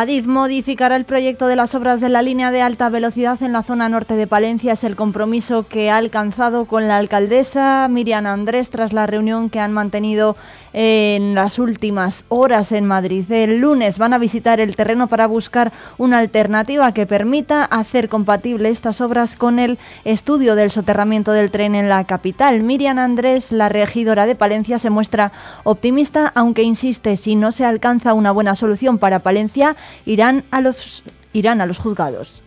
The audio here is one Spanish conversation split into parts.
Adif modificará el proyecto de las obras de la línea de alta velocidad en la zona norte de Palencia. Es el compromiso que ha alcanzado con la alcaldesa Miriam Andrés tras la reunión que han mantenido en las últimas horas en Madrid. El lunes van a visitar el terreno para buscar una alternativa que permita hacer compatible estas obras con el estudio del soterramiento del tren en la capital. Miriam Andrés, la regidora de Palencia, se muestra optimista, aunque insiste, si no se alcanza una buena solución para Palencia, irán a los, irán a los juzgados.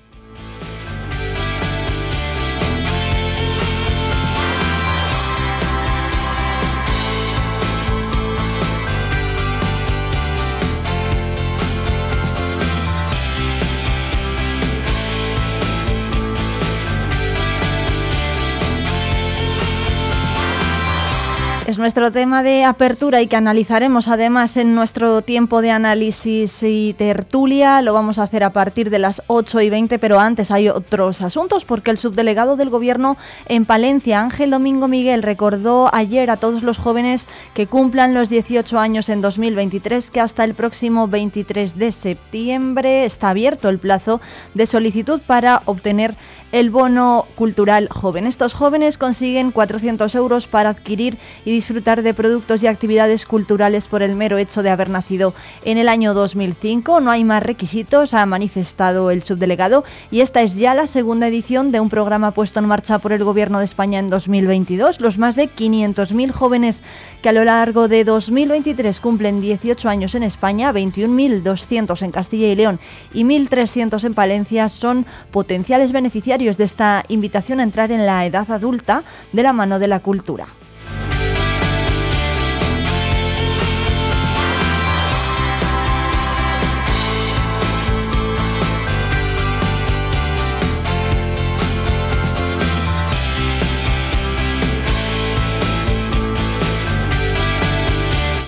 Nuestro tema de apertura y que analizaremos además en nuestro tiempo de análisis y tertulia. Lo vamos a hacer a partir de las 8 y 20, pero antes hay otros asuntos porque el subdelegado del Gobierno en Palencia, Ángel Domingo Miguel, recordó ayer a todos los jóvenes que cumplan los 18 años en 2023 que hasta el próximo 23 de septiembre está abierto el plazo de solicitud para obtener el bono cultural joven. Estos jóvenes consiguen 400 euros para adquirir y disfrutar de productos y actividades culturales por el mero hecho de haber nacido en el año 2005. No hay más requisitos, ha manifestado el subdelegado, y esta es ya la segunda edición de un programa puesto en marcha por el Gobierno de España en 2022. Los más de 500.000 jóvenes que a lo largo de 2023 cumplen 18 años en España, 21.200 en Castilla y León y 1.300 en Palencia son potenciales beneficiarios de esta invitación a entrar en la edad adulta de la mano de la cultura.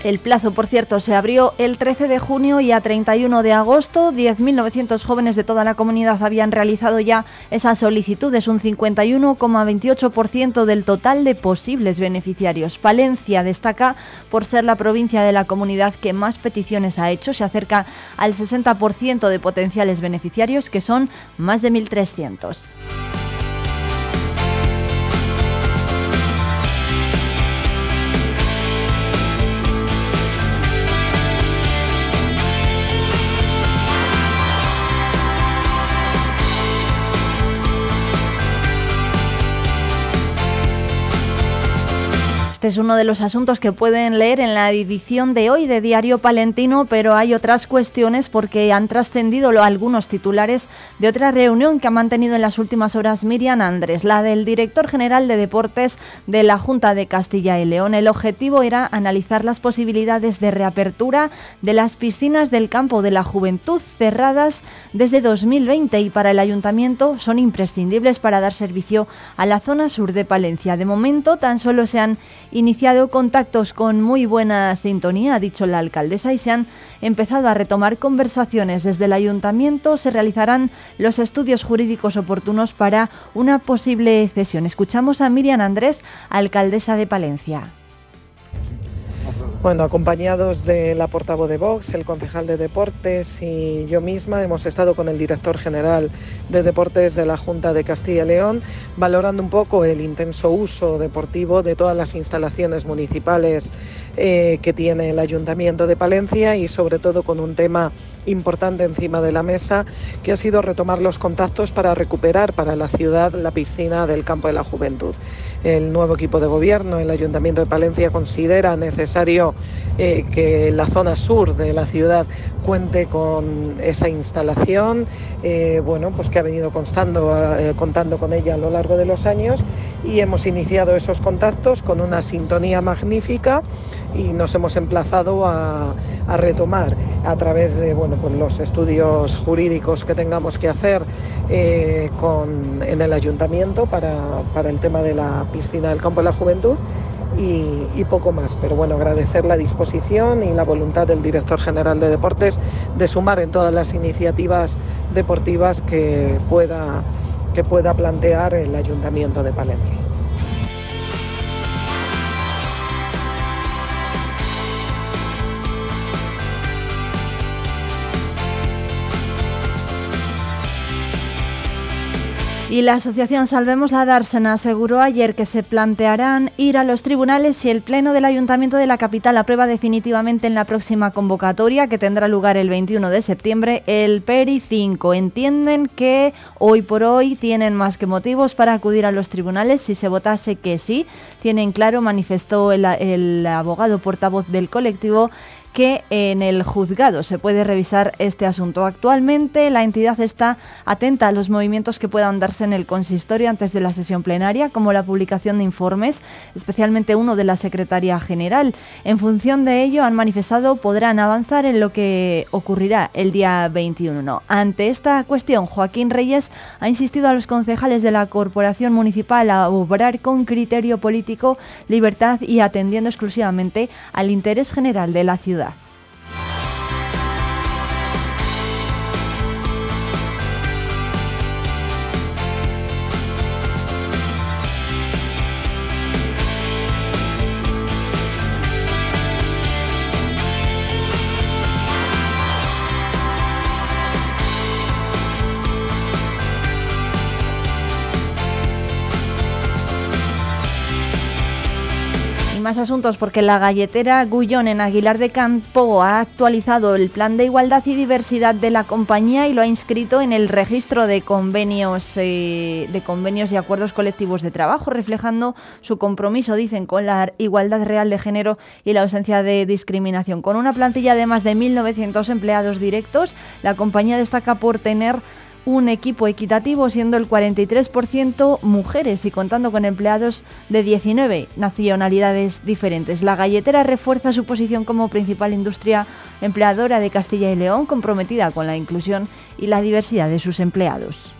El plazo, por cierto, se abrió el 13 de junio y a 31 de agosto 10.900 jóvenes de toda la comunidad habían realizado ya esa solicitud. Es un 51,28% del total de posibles beneficiarios. Palencia destaca por ser la provincia de la comunidad que más peticiones ha hecho. Se acerca al 60% de potenciales beneficiarios, que son más de 1.300. Este es uno de los asuntos que pueden leer en la edición de hoy de Diario Palentino, pero hay otras cuestiones porque han trascendido algunos titulares de otra reunión que ha mantenido en las últimas horas Miriam Andrés, la del director general de deportes de la Junta de Castilla y León. El objetivo era analizar las posibilidades de reapertura de las piscinas del campo de la juventud cerradas desde 2020 y para el ayuntamiento son imprescindibles para dar servicio a la zona sur de Palencia. De momento tan solo se han iniciado contactos con muy buena sintonía, ha dicho la alcaldesa, y se han empezado a retomar conversaciones. Desde el ayuntamiento se realizarán los estudios jurídicos oportunos para una posible cesión. Escuchamos a Miriam Andrés, alcaldesa de Palencia. Bueno, acompañados de la portavoz de Vox, el concejal de Deportes y yo misma hemos estado con el director general de Deportes de la Junta de Castilla y León, valorando un poco el intenso uso deportivo de todas las instalaciones municipales eh, que tiene el Ayuntamiento de Palencia y sobre todo con un tema importante encima de la mesa, que ha sido retomar los contactos para recuperar para la ciudad la piscina del campo de la juventud el nuevo equipo de gobierno, el Ayuntamiento de Palencia considera necesario eh, que la zona sur de la ciudad cuente con esa instalación, eh, bueno, pues que ha venido constando, eh, contando con ella a lo largo de los años y hemos iniciado esos contactos con una sintonía magnífica y nos hemos emplazado a, retomar a través de bueno, pues los estudios jurídicos que tengamos que hacer con, en el ayuntamiento para, el tema de la piscina del campo de la juventud y, poco más. Pero bueno, agradecer la disposición y la voluntad del director general de deportes de sumar en todas las iniciativas deportivas que pueda, que pueda plantear el Ayuntamiento de Palencia. Y la asociación Salvemos la Dársena aseguró ayer que se plantearán ir a los tribunales si el Pleno del Ayuntamiento de la capital aprueba definitivamente en la próxima convocatoria, que tendrá lugar el 21 de septiembre, el PERI 5. Entienden que hoy por hoy tienen más que motivos para acudir a los tribunales si se votase que sí. Tienen claro, manifestó el, el abogado portavoz del colectivo, que en el juzgado se puede revisar este asunto. Actualmente la entidad está atenta a los movimientos que puedan darse en el consistorio antes de la sesión plenaria, como la publicación de informes, especialmente uno de la Secretaría General. En función de ello, han manifestado podrán avanzar en lo que ocurrirá el día 21. Ante esta cuestión, Joaquín Reyes ha insistido a los concejales de la Corporación Municipal a obrar con criterio político, libertad y atendiendo exclusivamente al interés general de la ciudad. Más asuntos porque la galletera Gullón en Aguilar de Campo ha actualizado el plan de igualdad y diversidad de la compañía y lo ha inscrito en el registro de convenios, eh, de convenios y acuerdos colectivos de trabajo, reflejando su compromiso, dicen, con la igualdad real de género y la ausencia de discriminación. Con una plantilla de más de 1.900 empleados directos, la compañía destaca por tener un equipo equitativo, siendo el 43% mujeres y contando con empleados de 19 nacionalidades diferentes. La galletera refuerza su posición como principal industria empleadora de Castilla y León, comprometida con la inclusión y la diversidad de sus empleados.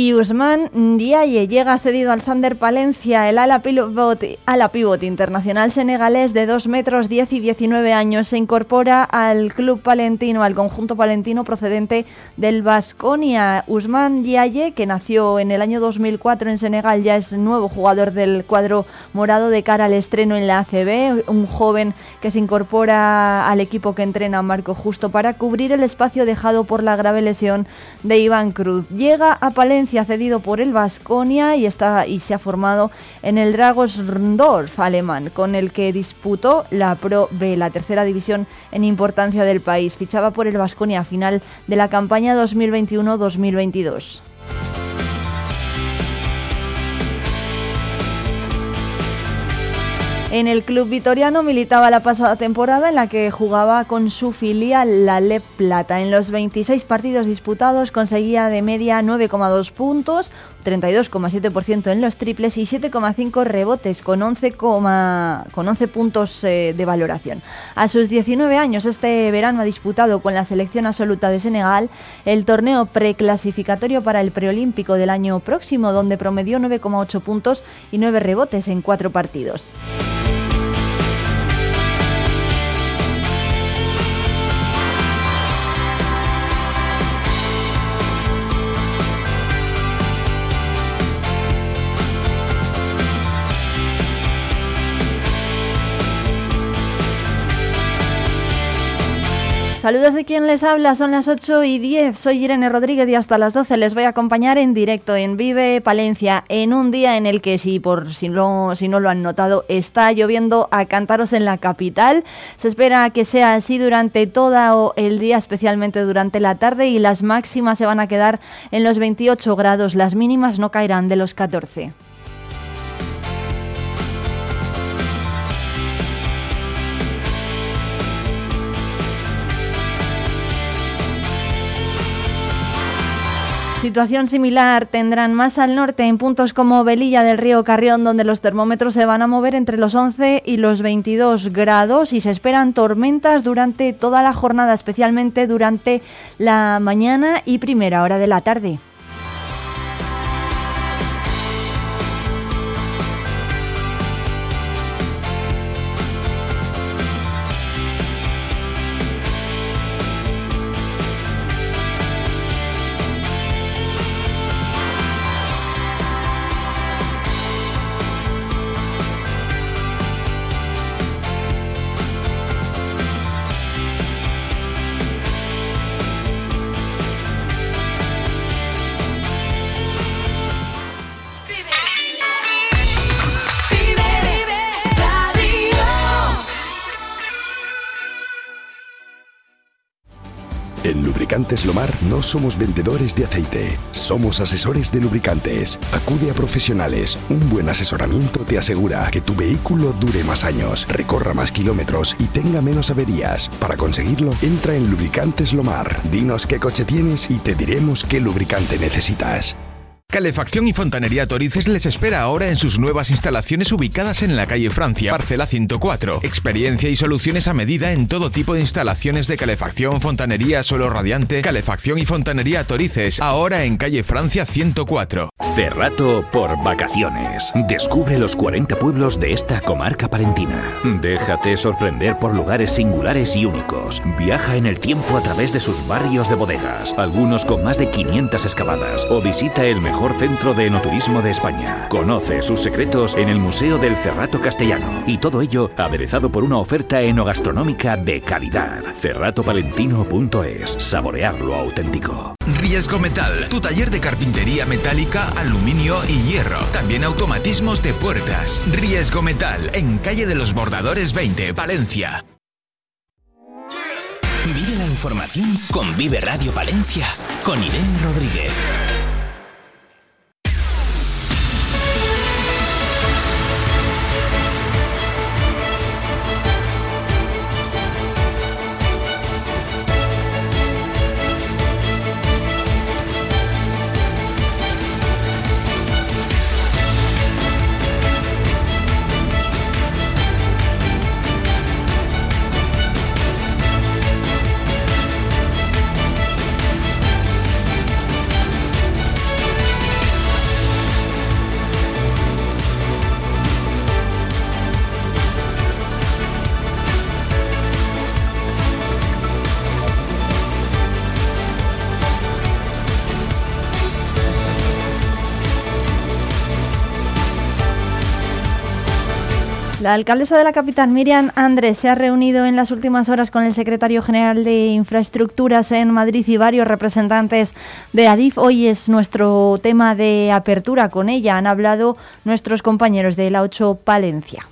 Y Usman Diaye llega cedido al Thunder Palencia, el ala pivot, internacional senegalés de 2 metros 10 y 19 años. Se incorpora al club palentino, al conjunto palentino procedente del Vasconia. Usman Diaye, que nació en el año 2004 en Senegal, ya es nuevo jugador del cuadro morado de cara al estreno en la ACB. Un joven que se incorpora al equipo que entrena Marco Justo para cubrir el espacio dejado por la grave lesión de Iván Cruz. Llega a Palencia ha cedido por el Vasconia y, está, y se ha formado en el Dragosdorf alemán, con el que disputó la Pro B, la tercera división en importancia del país. Fichaba por el Vasconia a final de la campaña 2021-2022. En el club vitoriano militaba la pasada temporada en la que jugaba con su filial la Le Plata. En los 26 partidos disputados conseguía de media 9,2 puntos, 32,7% en los triples y 7,5 rebotes con 11, con 11 puntos eh, de valoración. A sus 19 años este verano ha disputado con la selección absoluta de Senegal el torneo preclasificatorio para el preolímpico del año próximo donde promedió 9,8 puntos y 9 rebotes en cuatro partidos. Saludos de quien les habla, son las 8 y 10. Soy Irene Rodríguez y hasta las 12 les voy a acompañar en directo en Vive Palencia, en un día en el que, si, por, si, no, si no lo han notado, está lloviendo a cantaros en la capital. Se espera que sea así durante todo el día, especialmente durante la tarde, y las máximas se van a quedar en los 28 grados. Las mínimas no caerán de los 14. Situación similar tendrán más al norte en puntos como Velilla del Río Carrión, donde los termómetros se van a mover entre los 11 y los 22 grados y se esperan tormentas durante toda la jornada, especialmente durante la mañana y primera hora de la tarde. Lubricantes Lomar no somos vendedores de aceite, somos asesores de lubricantes. Acude a profesionales. Un buen asesoramiento te asegura que tu vehículo dure más años, recorra más kilómetros y tenga menos averías. Para conseguirlo, entra en Lubricantes Lomar. Dinos qué coche tienes y te diremos qué lubricante necesitas. Calefacción y Fontanería Torices les espera ahora en sus nuevas instalaciones ubicadas en la calle Francia, parcela 104. Experiencia y soluciones a medida en todo tipo de instalaciones de calefacción, fontanería, suelo radiante, calefacción y fontanería Torices, ahora en calle Francia 104. Cerrato por vacaciones. Descubre los 40 pueblos de esta comarca palentina. Déjate sorprender por lugares singulares y únicos. Viaja en el tiempo a través de sus barrios de bodegas, algunos con más de 500 excavadas, o visita el mejor centro de enoturismo de España. Conoce sus secretos en el Museo del Cerrato Castellano y todo ello aderezado por una oferta enogastronómica de calidad. Cerratopalentino.es. Saborear lo auténtico. Riesgo Metal, tu taller de carpintería metálica, aluminio y hierro. También automatismos de puertas. Riesgo Metal, en calle de los Bordadores 20, Valencia. Vive la información con Vive Radio Palencia, con Irene Rodríguez. La alcaldesa de la capital, Miriam Andrés, se ha reunido en las últimas horas con el secretario general de Infraestructuras en Madrid y varios representantes de ADIF. Hoy es nuestro tema de apertura con ella. Han hablado nuestros compañeros de la 8 Palencia.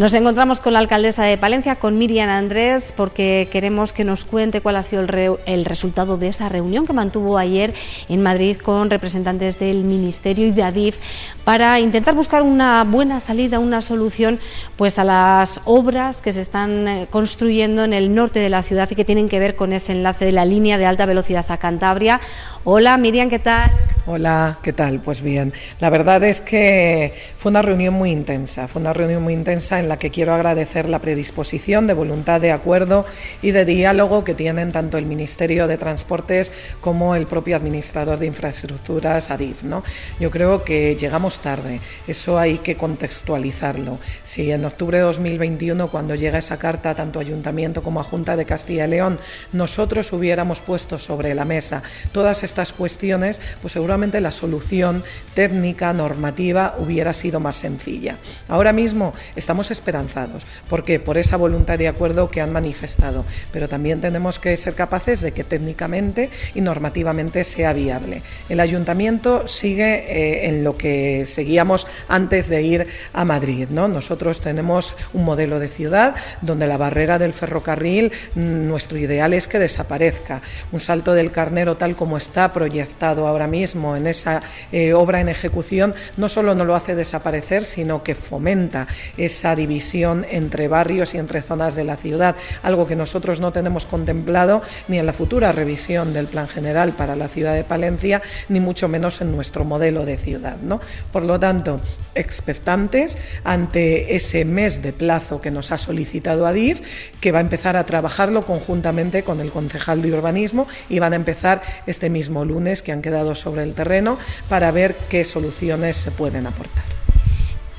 Nos encontramos con la alcaldesa de Palencia, con Miriam Andrés, porque queremos que nos cuente cuál ha sido el, el, resultado de esa reunión que mantuvo ayer en Madrid con representantes del Ministerio y de ADIF para intentar buscar una buena salida, una solución pues a las obras que se están eh, construyendo en el norte de la ciudad y que tienen que ver con ese enlace de la línea de alta velocidad a Cantabria. Hola Miriam, ¿qué tal? Hola, ¿qué tal? Pues bien, la verdad es que fue una reunión muy intensa, fue una reunión muy intensa en la que quiero agradecer la predisposición de voluntad de acuerdo y de diálogo que tienen tanto el Ministerio de Transportes como el propio administrador de infraestructuras, ADIF. ¿no? Yo creo que llegamos tarde, eso hay que contextualizarlo. Si en octubre de 2021, cuando llega esa carta tanto Ayuntamiento como a Junta de Castilla y León, nosotros hubiéramos puesto sobre la mesa todas estas cuestiones, pues seguramente la solución técnica, normativa, hubiera sido más sencilla. Ahora mismo estamos esperanzados, porque por esa voluntad de acuerdo que han manifestado, pero también tenemos que ser capaces de que técnicamente y normativamente sea viable. El ayuntamiento sigue eh, en lo que seguíamos antes de ir a Madrid, ¿no? Nosotros tenemos un modelo de ciudad donde la barrera del ferrocarril, mm, nuestro ideal es que desaparezca. Un salto del carnero tal como está proyectado ahora mismo en esa eh, obra en ejecución, no solo no lo hace desaparecer, sino que fomenta esa división entre barrios y entre zonas de la ciudad, algo que nosotros no tenemos contemplado ni en la futura revisión del Plan General para la ciudad de Palencia, ni mucho menos en nuestro modelo de ciudad. ¿no? Por lo tanto, expectantes ante ese mes de plazo que nos ha solicitado ADIF, que va a empezar a trabajarlo conjuntamente con el concejal de urbanismo y van a empezar este mismo lunes que han quedado sobre el terreno para ver qué soluciones se pueden aportar.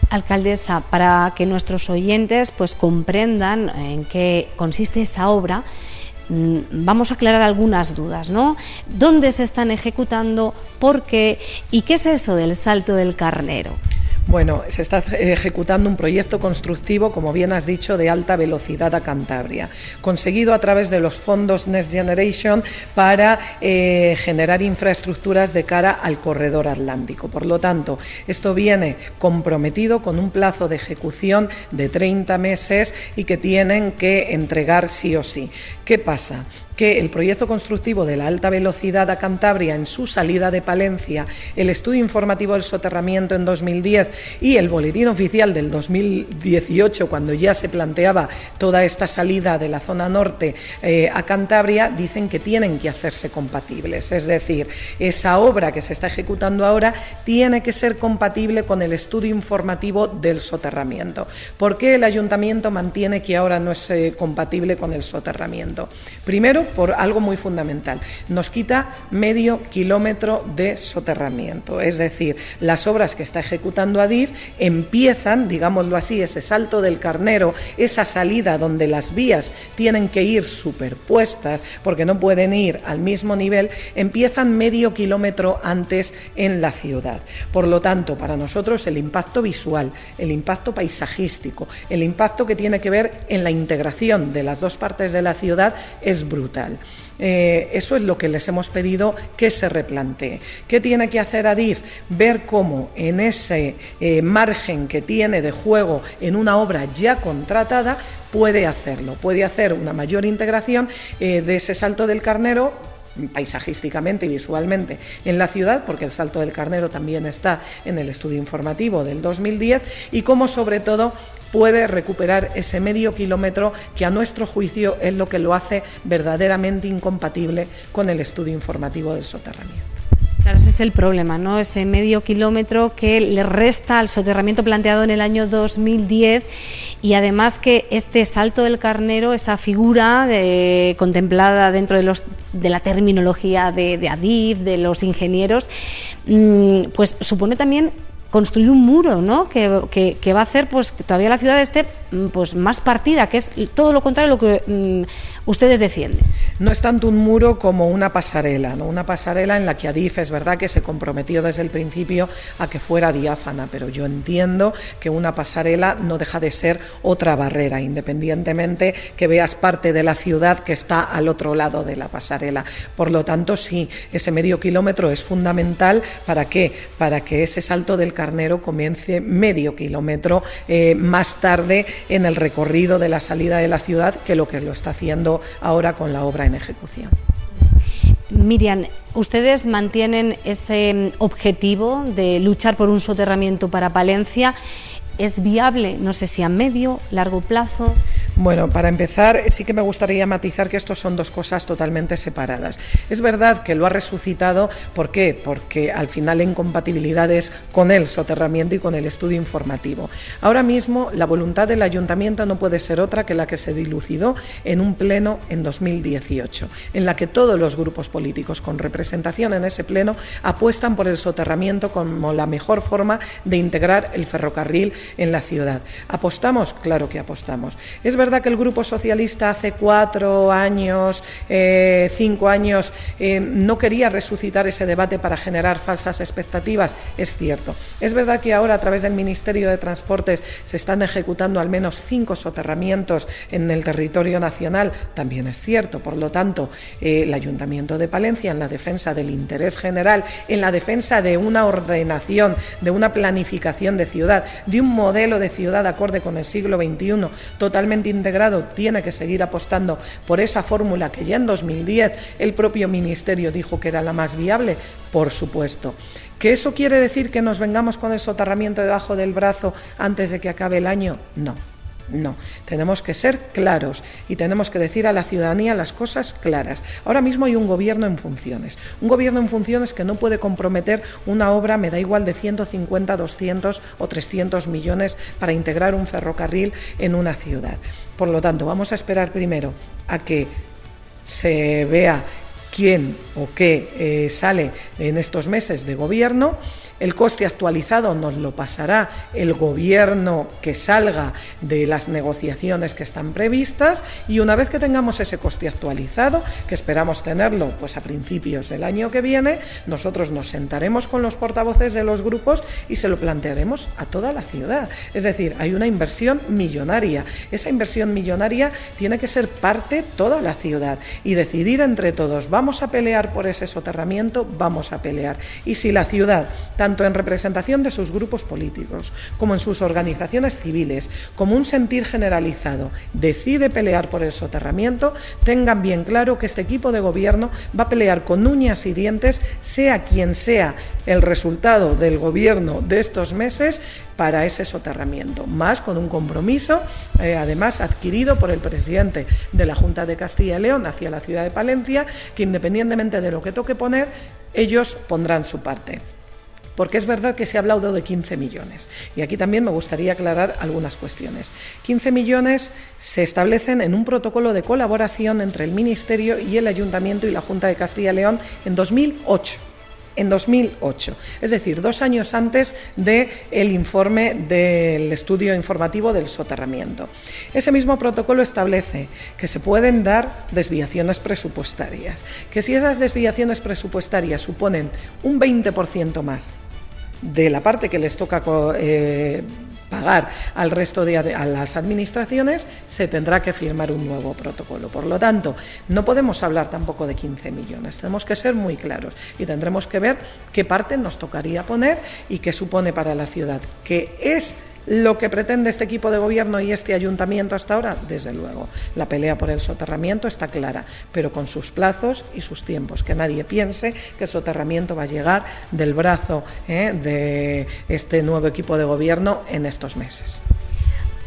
Alcaldesa, para que nuestros oyentes pues comprendan en qué consiste esa obra, mm, vamos a aclarar algunas dudas, ¿no? ¿Dónde se están ejecutando? ¿Por qué? ¿Y qué es eso del salto del carnero? Bueno, se está ejecutando un proyecto constructivo, como bien has dicho, de alta velocidad a Cantabria, conseguido a través de los fondos Next Generation para eh, generar infraestructuras de cara al corredor atlántico. Por lo tanto, esto viene comprometido con un plazo de ejecución de 30 meses y que tienen que entregar sí o sí. ¿Qué pasa? Que el proyecto constructivo de la alta velocidad a Cantabria en su salida de Palencia, el estudio informativo del soterramiento en 2010 y el boletín oficial del 2018, cuando ya se planteaba toda esta salida de la zona norte eh, a Cantabria, dicen que tienen que hacerse compatibles. Es decir, esa obra que se está ejecutando ahora tiene que ser compatible con el estudio informativo del soterramiento. ¿Por qué el ayuntamiento mantiene que ahora no es eh, compatible con el soterramiento? Primero, por algo muy fundamental. Nos quita medio kilómetro de soterramiento. Es decir, las obras que está ejecutando ADIF empiezan, digámoslo así, ese salto del carnero, esa salida donde las vías tienen que ir superpuestas porque no pueden ir al mismo nivel, empiezan medio kilómetro antes en la ciudad. Por lo tanto, para nosotros el impacto visual, el impacto paisajístico, el impacto que tiene que ver en la integración de las dos partes de la ciudad es brutal. Eh, eso es lo que les hemos pedido que se replantee. ¿Qué tiene que hacer Adif? Ver cómo en ese eh, margen que tiene de juego en una obra ya contratada puede hacerlo, puede hacer una mayor integración eh, de ese salto del carnero paisajísticamente y visualmente en la ciudad, porque el Salto del Carnero también está en el estudio informativo del 2010, y cómo sobre todo puede recuperar ese medio kilómetro que a nuestro juicio es lo que lo hace verdaderamente incompatible con el estudio informativo del soterramiento. Claro, ese es el problema, ¿no? Ese medio kilómetro que le resta al soterramiento planteado en el año 2010 y además que este salto del carnero, esa figura eh, contemplada dentro de, los, de la terminología de, de ADIF, de los ingenieros, mm, pues supone también construir un muro, ¿no? Que, va a hacer pues que todavía la ciudad esté mm, pues más partida, que es todo lo contrario a lo que mm, ustedes defienden. No es tanto un muro como una pasarela, ¿no? Una pasarela en la que Adif es verdad que se comprometió desde el principio a que fuera diáfana, pero yo entiendo que una pasarela no deja de ser otra barrera, independientemente que veas parte de la ciudad que está al otro lado de la pasarela. Por lo tanto, sí, ese medio kilómetro es fundamental para qué? Para que ese salto del carnero comience medio kilómetro eh, más tarde en el recorrido de la salida de la ciudad que lo que lo está haciendo ahora con la obra en ejecución. Miriam, ¿ustedes mantienen ese objetivo de luchar por un soterramiento para Palencia? ¿Es viable, no sé si a medio, largo plazo? Bueno, para empezar, sí que me gustaría matizar que estos son dos cosas totalmente separadas. Es verdad que lo ha resucitado, ¿por qué? Porque al final la incompatibilidad es con el soterramiento y con el estudio informativo. Ahora mismo la voluntad del ayuntamiento no puede ser otra que la que se dilucidó en un pleno en 2018, en la que todos los grupos políticos con representación en ese pleno apuestan por el soterramiento como la mejor forma de integrar el ferrocarril en la ciudad. ¿Apostamos? Claro que apostamos. Es verdad que el Grupo Socialista hace cuatro años, eh, cinco años, eh, no quería resucitar ese debate para generar falsas expectativas? Es cierto. Es verdad que ahora a través del Ministerio de Transportes se están ejecutando al menos cinco soterramientos en el territorio nacional? También es cierto. Por lo tanto, eh, el Ayuntamiento de Palencia, en la defensa del interés general, en la defensa de una ordenación, de una planificación de ciudad, de un modelo de ciudad acorde con el siglo XXI, totalmente integrado tiene que seguir apostando por esa fórmula que ya en 2010 el propio Ministerio dijo que era la más viable, por supuesto. ¿Que eso quiere decir que nos vengamos con el soterramiento debajo del brazo antes de que acabe el año? No. No, tenemos que ser claros y tenemos que decir a la ciudadanía las cosas claras. Ahora mismo hay un gobierno en funciones, un gobierno en funciones que no puede comprometer una obra, me da igual, de 150, 200 o 300 millones para integrar un ferrocarril en una ciudad. Por lo tanto, vamos a esperar primero a que se vea quién o qué eh, sale en estos meses de gobierno el coste actualizado nos lo pasará el gobierno que salga de las negociaciones que están previstas y una vez que tengamos ese coste actualizado, que esperamos tenerlo pues a principios del año que viene, nosotros nos sentaremos con los portavoces de los grupos y se lo plantearemos a toda la ciudad. Es decir, hay una inversión millonaria. Esa inversión millonaria tiene que ser parte toda la ciudad y decidir entre todos, vamos a pelear por ese soterramiento, vamos a pelear. Y si la ciudad, en representación de sus grupos políticos como en sus organizaciones civiles, como un sentir generalizado, decide pelear por el soterramiento, tengan bien claro que este equipo de gobierno va a pelear con uñas y dientes, sea quien sea el resultado del gobierno de estos meses, para ese soterramiento, más con un compromiso, eh, además adquirido por el presidente de la Junta de Castilla y León hacia la ciudad de Palencia, que independientemente de lo que toque poner, ellos pondrán su parte porque es verdad que se ha hablado de 15 millones. Y aquí también me gustaría aclarar algunas cuestiones. 15 millones se establecen en un protocolo de colaboración entre el Ministerio y el Ayuntamiento y la Junta de Castilla y León en 2008 en 2008, es decir, dos años antes del el informe del estudio informativo del soterramiento. Ese mismo protocolo establece que se pueden dar desviaciones presupuestarias, que si esas desviaciones presupuestarias suponen un 20% más de la parte que les toca eh, pagar al resto de a las administraciones, se tendrá que firmar un nuevo protocolo. Por lo tanto, no podemos hablar tampoco de 15 millones, tenemos que ser muy claros y tendremos que ver qué parte nos tocaría poner y qué supone para la ciudad, que es lo que pretende este equipo de gobierno y este ayuntamiento hasta ahora, desde luego, la pelea por el soterramiento está clara, pero con sus plazos y sus tiempos. Que nadie piense que el soterramiento va a llegar del brazo eh, de este nuevo equipo de gobierno en estos meses.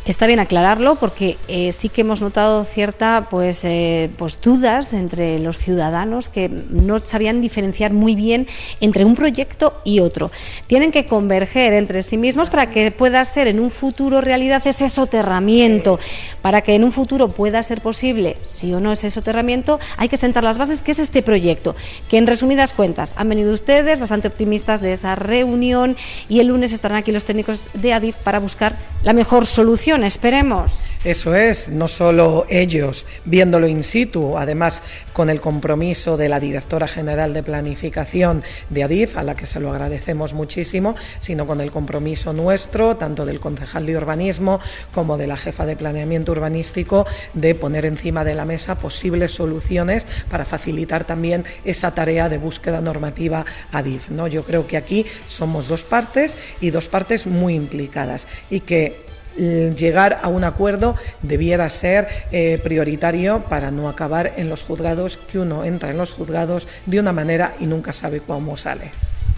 Está bien aclararlo porque eh, sí que hemos notado cierta pues, eh, pues dudas entre los ciudadanos que no sabían diferenciar muy bien entre un proyecto y otro. Tienen que converger entre sí mismos para que pueda ser en un futuro realidad ese soterramiento. Para que en un futuro pueda ser posible, si o no ese soterramiento, hay que sentar las bases, que es este proyecto. Que en resumidas cuentas, han venido ustedes bastante optimistas de esa reunión y el lunes estarán aquí los técnicos de ADIF para buscar la mejor solución esperemos. Eso es, no solo ellos viéndolo in situ, además con el compromiso de la directora general de planificación de ADIF, a la que se lo agradecemos muchísimo, sino con el compromiso nuestro, tanto del concejal de urbanismo como de la jefa de planeamiento urbanístico, de poner encima de la mesa posibles soluciones para facilitar también esa tarea de búsqueda normativa ADIF. ¿no? Yo creo que aquí somos dos partes y dos partes muy implicadas y que llegar a un acuerdo debiera ser eh, prioritario para no acabar en los juzgados, que uno entra en los juzgados de una manera y nunca sabe cómo sale.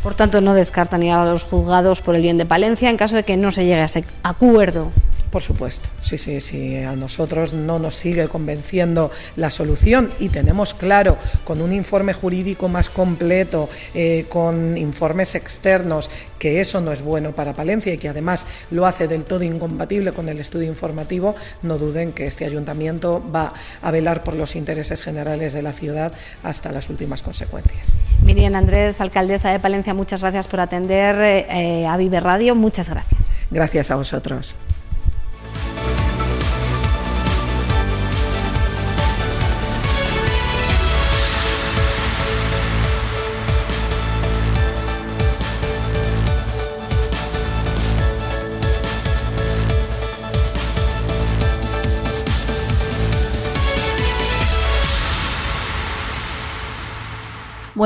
Por tanto, no descartan ir a los juzgados por el bien de Palencia en caso de que no se llegue a ese acuerdo. Por supuesto, sí, sí, sí, a nosotros no nos sigue convenciendo la solución y tenemos claro, con un informe jurídico más completo, eh, con informes externos, que eso no es bueno para Palencia y que además lo hace del todo incompatible con el estudio informativo, no duden que este ayuntamiento va a velar por los intereses generales de la ciudad hasta las últimas consecuencias. Miriam Andrés, alcaldesa de Palencia, muchas gracias por atender eh, a Vive Radio, muchas gracias. Gracias a vosotros.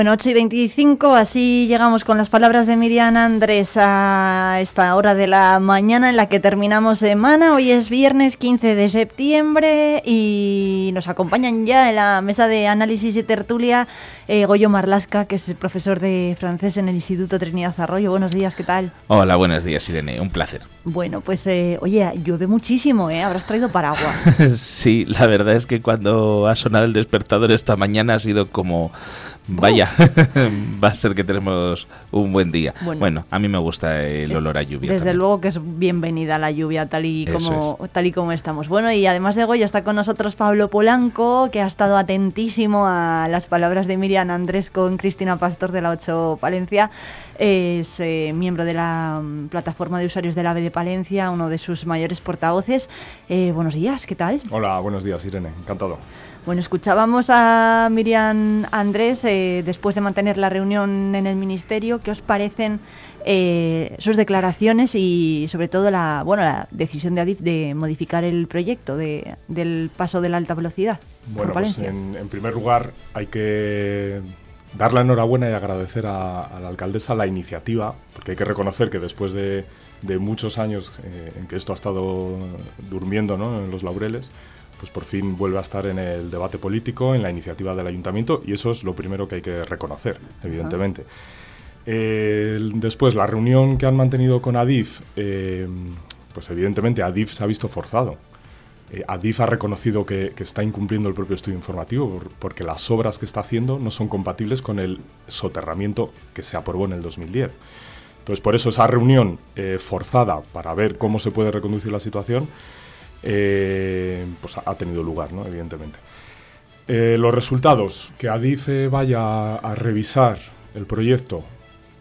Bueno, 8 y 25, así llegamos con las palabras de Miriam Andrés a esta hora de la mañana en la que terminamos semana. Hoy es viernes 15 de septiembre y nos acompañan ya en la mesa de análisis y tertulia eh, Goyo Marlasca, que es el profesor de francés en el Instituto Trinidad Arroyo. Buenos días, ¿qué tal? Hola, buenos días, Irene, un placer. Bueno, pues eh, oye, llueve muchísimo, ¿eh? Habrás traído paraguas. sí, la verdad es que cuando ha sonado el despertador esta mañana ha sido como... Vaya. Va a ser que tenemos un buen día. Bueno, a mí me gusta el olor a lluvia. Desde luego que es bienvenida la lluvia tal y como tal y como estamos. Bueno, y además de Goya está con nosotros Pablo Polanco, que ha estado atentísimo a las palabras de Miriam Andrés con Cristina Pastor de la 8 Palencia. Es eh, miembro de la mm, plataforma de usuarios del AVE de Palencia, uno de sus mayores portavoces. Eh, buenos días, ¿qué tal? Hola, buenos días, Irene, encantado. Bueno, escuchábamos a Miriam Andrés eh, después de mantener la reunión en el Ministerio. ¿Qué os parecen eh, sus declaraciones y sobre todo la, bueno, la decisión de Adif de modificar el proyecto de, del paso de la alta velocidad? Bueno, pues en, primer lugar hay que dar la enhorabuena y agradecer a, la alcaldesa la iniciativa, porque hay que reconocer que después de, muchos años eh, en que esto ha estado durmiendo ¿no? en los laureles, pues por fin vuelve a estar en el debate político, en la iniciativa del ayuntamiento, y eso es lo primero que hay que reconocer, evidentemente. después, la reunión que han mantenido con Adif, eh, pues evidentemente Adif se ha visto forzado. Eh, Adif ha reconocido que, está incumpliendo el propio estudio informativo porque las obras que está haciendo no son compatibles con el soterramiento que se aprobó en el 2010. Entonces, por eso esa reunión eh, forzada para ver cómo se puede reconducir la situación eh, pues ha tenido lugar, ¿no? evidentemente. Eh, los resultados, que ADIFE vaya a revisar el proyecto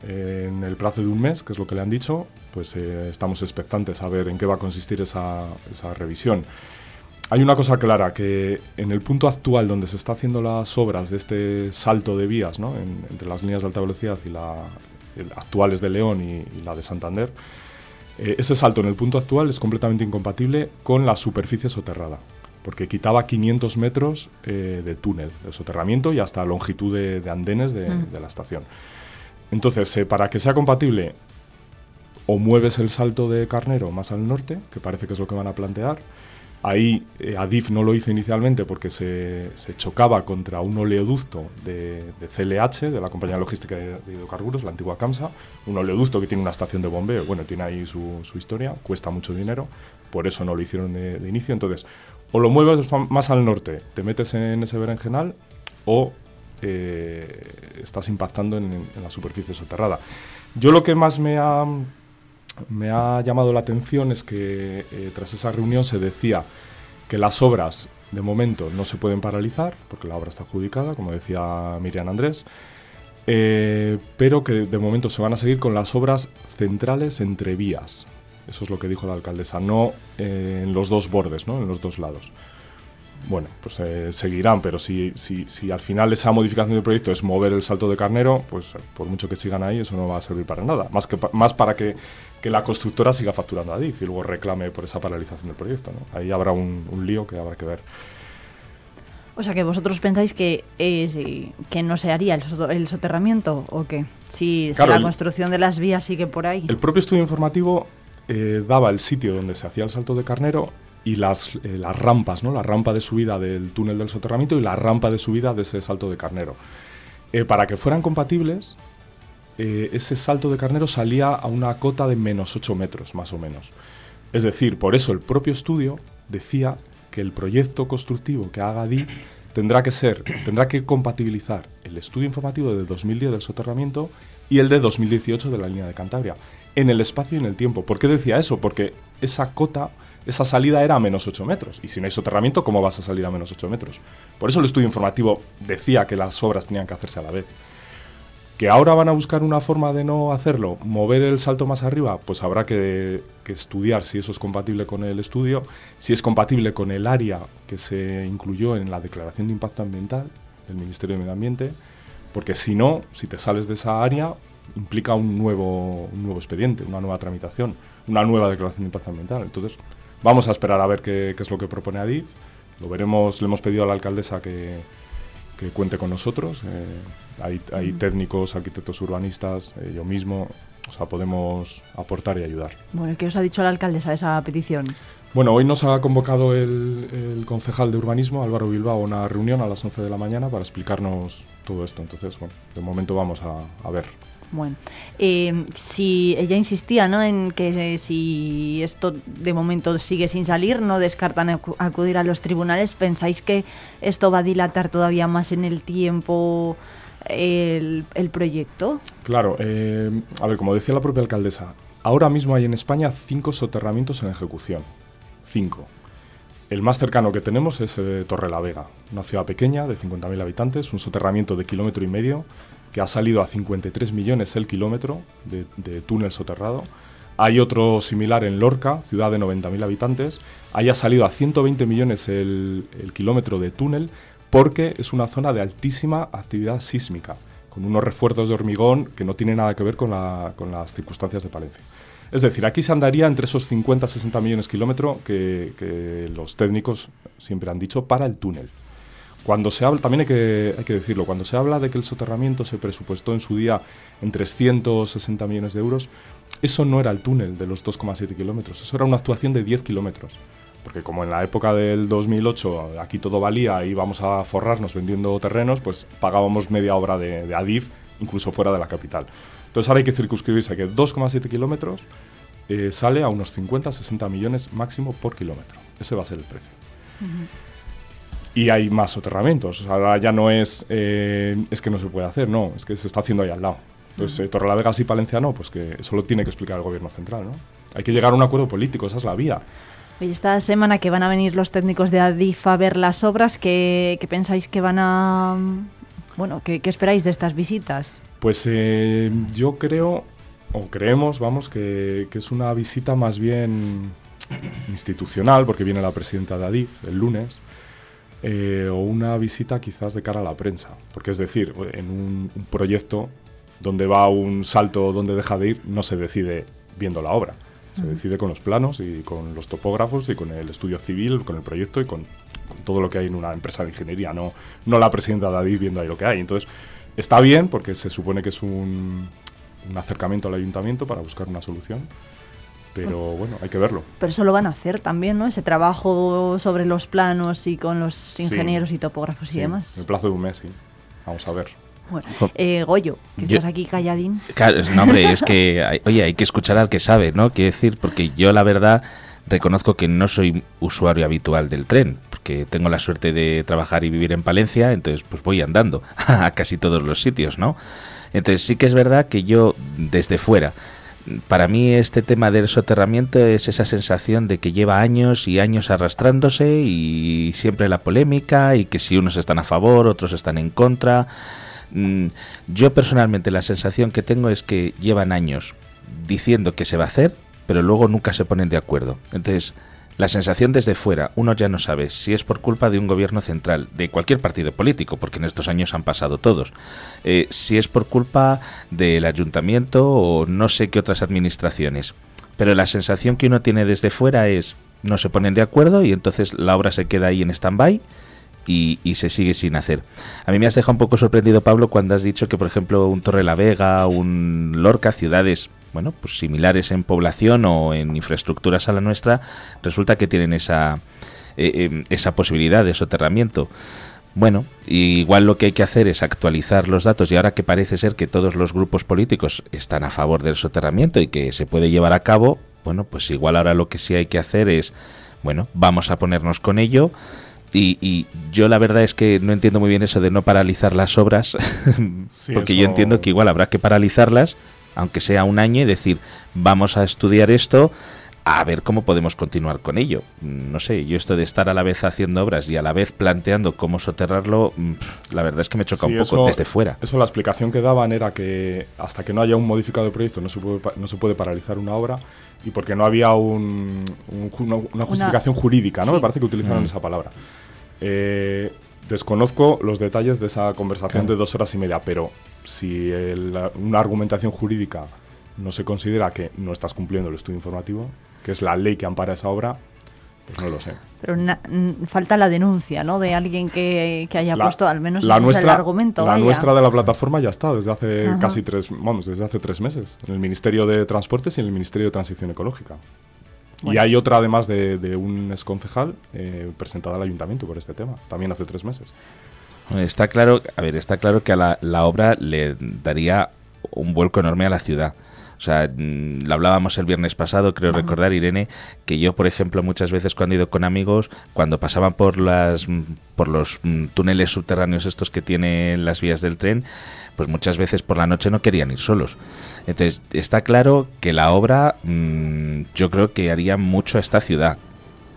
en el plazo de un mes, que es lo que le han dicho, pues eh, estamos expectantes a ver en qué va a consistir esa, revisión. Hay una cosa clara, que en el punto actual donde se está haciendo las obras de este salto de vías, ¿no? entre las líneas de alta velocidad y la actuales de León y la de Santander, eh, ese salto en el punto actual es completamente incompatible con la superficie soterrada, porque quitaba 500 metros eh, de túnel, de soterramiento y hasta longitud de, andenes mm. de, la estación. Entonces, eh, para que sea compatible, o mueves el salto de Carnero más al norte, que parece que es lo que van a plantear, Ahí eh, Adif no lo hizo inicialmente porque se, chocaba contra un oleoducto de, CLH, de la compañía logística de, hidrocarburos, la antigua CAMSA, un oleoducto que tiene una estación de bombeo, bueno, tiene ahí su, historia, cuesta mucho dinero, por eso no lo hicieron de, inicio. Entonces, o lo mueves más al norte, te metes en ese berenjenal, o eh, estás impactando en, en la superficie soterrada. Yo lo que más me ha me ha llamado la atención es que eh, tras esa reunión se decía que las obras de momento no se pueden paralizar, porque la obra está adjudicada, como decía Miriam Andrés, eh, pero que de momento se van a seguir con las obras centrales entre vías. Eso es lo que dijo la alcaldesa, no eh, en los dos bordes, ¿no? en los dos lados bueno, pues eh, seguirán, pero si, si, si, al final esa modificación del proyecto es mover el salto de carnero, pues por mucho que sigan ahí, eso no va a servir para nada. Más, que, más para que, la constructora siga facturando a DIF y luego reclame por esa paralización del proyecto. Ahí habrá un, lío que habrá que ver. O sea, que vosotros pensáis que, eh, que no se haría el, soterramiento o qué? Si, la construcción de las vías sigue por ahí. El propio estudio informativo eh, daba el sitio donde se hacía el salto de carnero y las, eh, las rampas, ¿no? la rampa de subida del túnel del soterramiento y la rampa de subida de ese salto de carnero. Eh, para que fueran compatibles, eh, ese salto de carnero salía a una cota de menos 8 metros, más o menos. Es decir, por eso el propio estudio decía que el proyecto constructivo que haga DIF tendrá que ser, tendrá que compatibilizar el estudio informativo de 2010 del soterramiento y el de 2018 de la línea de Cantabria, en el espacio y en el tiempo. ¿Por qué decía eso? Porque esa cota esa salida era a menos 8 metros. Y si no hay soterramiento, ¿cómo vas a salir a menos 8 metros? Por eso el estudio informativo decía que las obras tenían que hacerse a la vez. ¿Que ahora van a buscar una forma de no hacerlo? ¿Mover el salto más arriba? Pues habrá que, estudiar si eso es compatible con el estudio, si es compatible con el área que se incluyó en la declaración de impacto ambiental del Ministerio de Medio Ambiente, porque si no, si te sales de esa área, implica un nuevo, un nuevo expediente, una nueva tramitación, una nueva declaración de impacto ambiental. Entonces, Vamos a esperar a ver qué, es lo que propone Adif. Lo veremos, le hemos pedido a la alcaldesa que, cuente con nosotros. Eh, hay, técnicos, arquitectos urbanistas, eh, yo mismo, o sea, podemos aportar y ayudar. Bueno, ¿qué os ha dicho la alcaldesa esa petición? Bueno, hoy nos ha convocado el, concejal de urbanismo, Álvaro Bilbao, a una reunión a las 11 de la mañana para explicarnos todo esto. Entonces, bueno, de momento vamos a ver bueno, eh, si ella insistía ¿no? en que eh, si esto de momento sigue sin salir, no descartan acudir a los tribunales, ¿pensáis que esto va a dilatar todavía más en el tiempo el, proyecto? Claro, eh, a ver, como decía la propia alcaldesa, ahora mismo hay en España cinco soterramientos en ejecución. Cinco. El más cercano que tenemos es eh, Torre la Vega, una ciudad pequeña de 50.000 habitantes, un soterramiento de kilómetro y medio que ha salido a 53 millones el kilómetro de, túnel soterrado. Hay otro similar en Lorca, ciudad de 90.000 habitantes. Ahí ha salido a 120 millones el, kilómetro de túnel porque es una zona de altísima actividad sísmica, con unos refuerzos de hormigón que no tienen nada que ver con, las circunstancias de Palencia. Es decir, aquí se andaría entre esos 50-60 millones de kilómetros que los técnicos siempre han dicho para el túnel. Cuando se habla, también hay que, hay que decirlo, cuando se habla de que el soterramiento se presupuestó en su día en 360 millones de euros, eso no era el túnel de los 2,7 kilómetros, eso era una actuación de 10 kilómetros. Porque como en la época del 2008 aquí todo valía y íbamos a forrarnos vendiendo terrenos, pues pagábamos media obra de, de ADIF, incluso fuera de la capital. Entonces ahora hay que circunscribirse que 2,7 kilómetros eh, sale a unos 50-60 millones máximo por kilómetro. Ese va a ser el precio y hay más soterramientos. ahora ya no es, eh, es que no se puede hacer, no, es que se está haciendo ahí al lado. Entonces, eh, Torrelavega y Palencia no, pues que eso lo tiene que explicar el gobierno central, ¿no? Hay que llegar a un acuerdo político, esa es la vía. Y esta semana que van a venir los técnicos de ADIF a ver las obras, ¿qué, pensáis que van a... Bueno, ¿qué, esperáis de estas visitas? Pues eh, yo creo, o creemos, vamos, que, que es una visita más bien institucional, porque viene la presidenta de ADIF el lunes, eh, o una visita quizás de cara a la prensa. Porque es decir, en un, proyecto donde va un salto, donde deja de ir, no se decide viendo la obra. Se decide con los planos y con los topógrafos y con el estudio civil, con el proyecto y con, todo lo que hay en una empresa de ingeniería, no, no la presidenta David viendo ahí lo que hay. Entonces, está bien porque se supone que es un, un acercamiento al ayuntamiento para buscar una solución pero bueno, hay que verlo. Pero eso lo van a hacer también, ¿no? Ese trabajo sobre los planos y con los ingenieros y topógrafos y demás. En el plazo de un mes, sí. Vamos a ver. Bueno, eh, Goyo, que estás aquí calladín. Claro, no, hombre, es que, oye, hay que escuchar al que sabe, ¿no? Quiero decir, porque yo la verdad reconozco que no soy usuario habitual del tren, porque tengo la suerte de trabajar y vivir en Palencia, entonces pues voy andando a casi todos los sitios, ¿no? Entonces sí que es verdad que yo desde fuera para mí este tema del soterramiento es esa sensación de que lleva años y años arrastrándose y siempre la polémica y que si unos están a favor, otros están en contra. Mm, yo personalmente la sensación que tengo es que llevan años diciendo que se va a hacer, pero luego nunca se ponen de acuerdo. Entonces, la sensación desde fuera, uno ya no sabe si es por culpa de un gobierno central, de cualquier partido político, porque en estos años han pasado todos, eh, si es por culpa del ayuntamiento o no sé qué otras administraciones. Pero la sensación que uno tiene desde fuera es no se ponen de acuerdo y entonces la obra se queda ahí en stand-by. Y, y, se sigue sin hacer. A mí me has dejado un poco sorprendido, Pablo, cuando has dicho que, por ejemplo, un Torre la Vega, un Lorca, ciudades bueno, pues similares en población o en infraestructuras a la nuestra, resulta que tienen esa, eh, em, esa posibilidad de soterramiento. Bueno, igual lo que hay que hacer es actualizar los datos y ahora que parece ser que todos los grupos políticos están a favor del soterramiento y que se puede llevar a cabo, bueno, pues igual ahora lo que sí hay que hacer es, bueno, vamos a ponernos con ello. Y, y yo la verdad es que no entiendo muy bien eso de no paralizar las obras, porque yo entiendo que igual habrá que paralizarlas aunque sea un año, y decir, vamos a estudiar esto, a ver cómo podemos continuar con ello. No sé, yo esto de estar a la vez haciendo obras y a la vez planteando cómo soterrarlo, mm, la verdad es que me choca un poco desde fuera. Eso la explicación que daban era que hasta que no haya un modificado de proyecto no se puede, no se puede paralizar una obra y porque no había un, una, justificación jurídica, ¿no? Me parece que utilizaron mm. esa palabra. Eh, Desconozco los detalles de esa conversación de dos horas y media, pero si una argumentación jurídica no se considera que no estás cumpliendo el estudio informativo, que es la ley que ampara esa obra, pues no lo sé. Pero falta la denuncia, ¿no? De alguien que, haya puesto al menos la nuestra, el argumento. La nuestra de la plataforma ya está desde hace casi tres, vamos, desde hace tres meses, en el Ministerio de Transportes y en el Ministerio de Transición Ecológica. Y hay otra, además de, un exconcejal, eh, presentada al ayuntamiento por este tema, también hace tres meses. Está claro, a ver, está claro que a la, obra le daría un vuelco enorme a la ciudad. O sea, mm, lo hablábamos el viernes pasado, creo recordar, Irene, que yo, por ejemplo, muchas veces cuando he ido con amigos, cuando pasaban por las mm, por los mm, túneles subterráneos estos que tienen las vías del tren, pues muchas veces por la noche no querían ir solos. Entonces, está claro que la obra yo creo que haría mucho a esta ciudad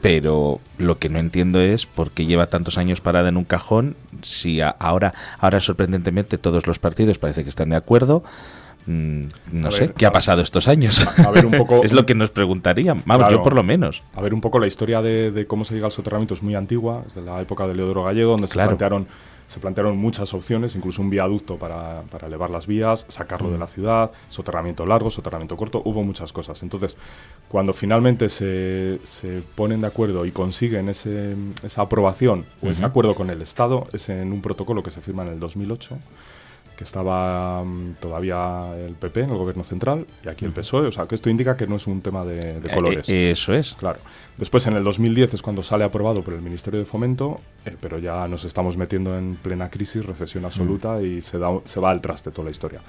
pero lo que no entiendo es por qué lleva tantos años parada en un cajón si ahora, ahora sorprendentemente todos los partidos parece que están de acuerdo. Mm, no sé, ¿qué ha pasado estos años? A ver un poco, es lo que nos preguntarían, vamos, yo por lo menos. A ver un poco la historia de, cómo se llega al soterramiento es muy antigua, es de la época de Leodoro Gallego, donde se plantearon se plantearon muchas opciones, incluso un viaducto para, elevar las vías, sacarlo de la ciudad, soterramiento largo, soterramiento corto, hubo muchas cosas. Entonces, cuando finalmente se, se ponen de acuerdo y consiguen ese, esa aprobación o ese acuerdo con el Estado, es en un protocolo que se firma en el 2008 que estaba mm, todavía el PP en el gobierno central y aquí el PSOE. O sea, que esto indica que no es un tema de, eh, colores. Eh, eso es. Claro. Después, en el 2010 es cuando sale aprobado por el Ministerio de Fomento, eh, pero ya nos estamos metiendo en plena crisis, recesión absoluta y se, da, se va al traste toda la historia.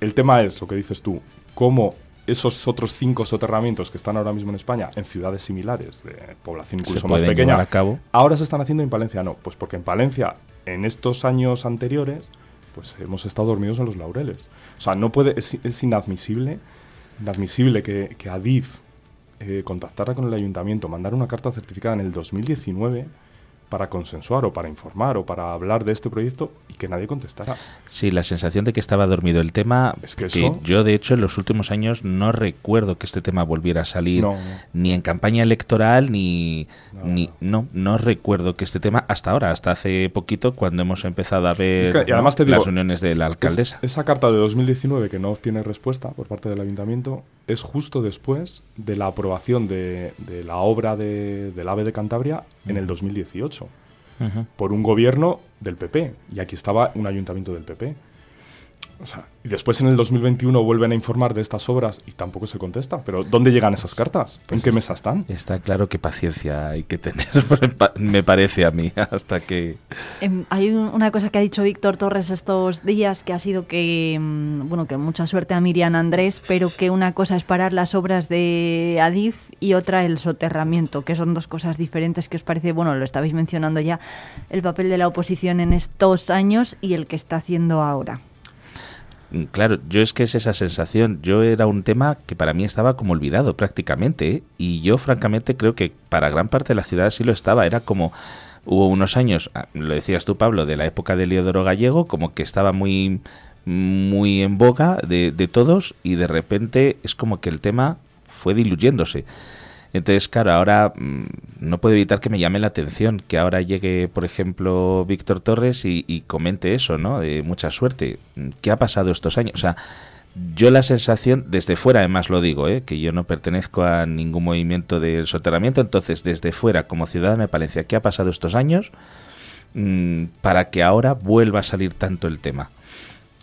El tema es, lo que dices tú, cómo esos otros cinco soterramientos que están ahora mismo en España, en ciudades similares, de población incluso más pequeña, ahora se están haciendo en Palencia no. Pues porque en Palencia, en estos años anteriores, pues hemos estado dormidos en los laureles. O sea, no puede, es, inadmisible, inadmisible que, que Adif eh, contactara con el ayuntamiento, mandar una carta certificada en el 2019 para consensuar o para informar o para hablar de este proyecto y que nadie contestara. Sí, la sensación de que estaba dormido el tema, es que, yo de hecho en los últimos años no recuerdo que este tema volviera a salir ni en campaña electoral ni no, ni no no. recuerdo que este tema hasta ahora, hasta hace poquito cuando hemos empezado a ver las reuniones de la alcaldesa. esa carta de 2019 que no obtiene respuesta por parte del ayuntamiento es justo después de la aprobación de, la obra de, del AVE de Cantabria en el 2018 por un gobierno del PP. Y aquí estaba un ayuntamiento del PP y después en el 2021 vuelven a informar de estas obras y tampoco se contesta. Pero ¿dónde llegan esas cartas? ¿En pues qué mesa están? Está claro que paciencia hay que tener, me parece a mí, hasta que... Em, hay una cosa que ha dicho Víctor Torres estos días que ha sido que, mm, bueno, que mucha suerte a Miriam Andrés, pero que una cosa es parar las obras de Adif y otra el soterramiento, que son dos cosas diferentes que os parece, bueno, lo estabais mencionando ya, el papel de la oposición en estos años y el que está haciendo ahora. Mm, claro, yo es que es esa sensación. Yo era un tema que para mí estaba como olvidado prácticamente. ¿eh? Y yo francamente creo que para gran parte de la ciudad sí lo estaba. Era como hubo unos años, ah, lo decías tú Pablo, de la época de Leodoro Gallego, como que estaba muy muy en boca de, de todos y de repente es como que el tema fue diluyéndose. Entonces, claro, ahora mm, no puedo evitar que me llame la atención que ahora llegue, por ejemplo, Víctor Torres y, comente eso, ¿no? De mucha suerte. ¿Qué ha pasado estos años? O sea, yo la sensación, desde fuera además lo digo, ¿eh? que yo no pertenezco a ningún movimiento del soterramiento, entonces desde fuera, como ciudadano de Palencia, ¿qué ha pasado estos años mm, para que ahora vuelva a salir tanto el tema?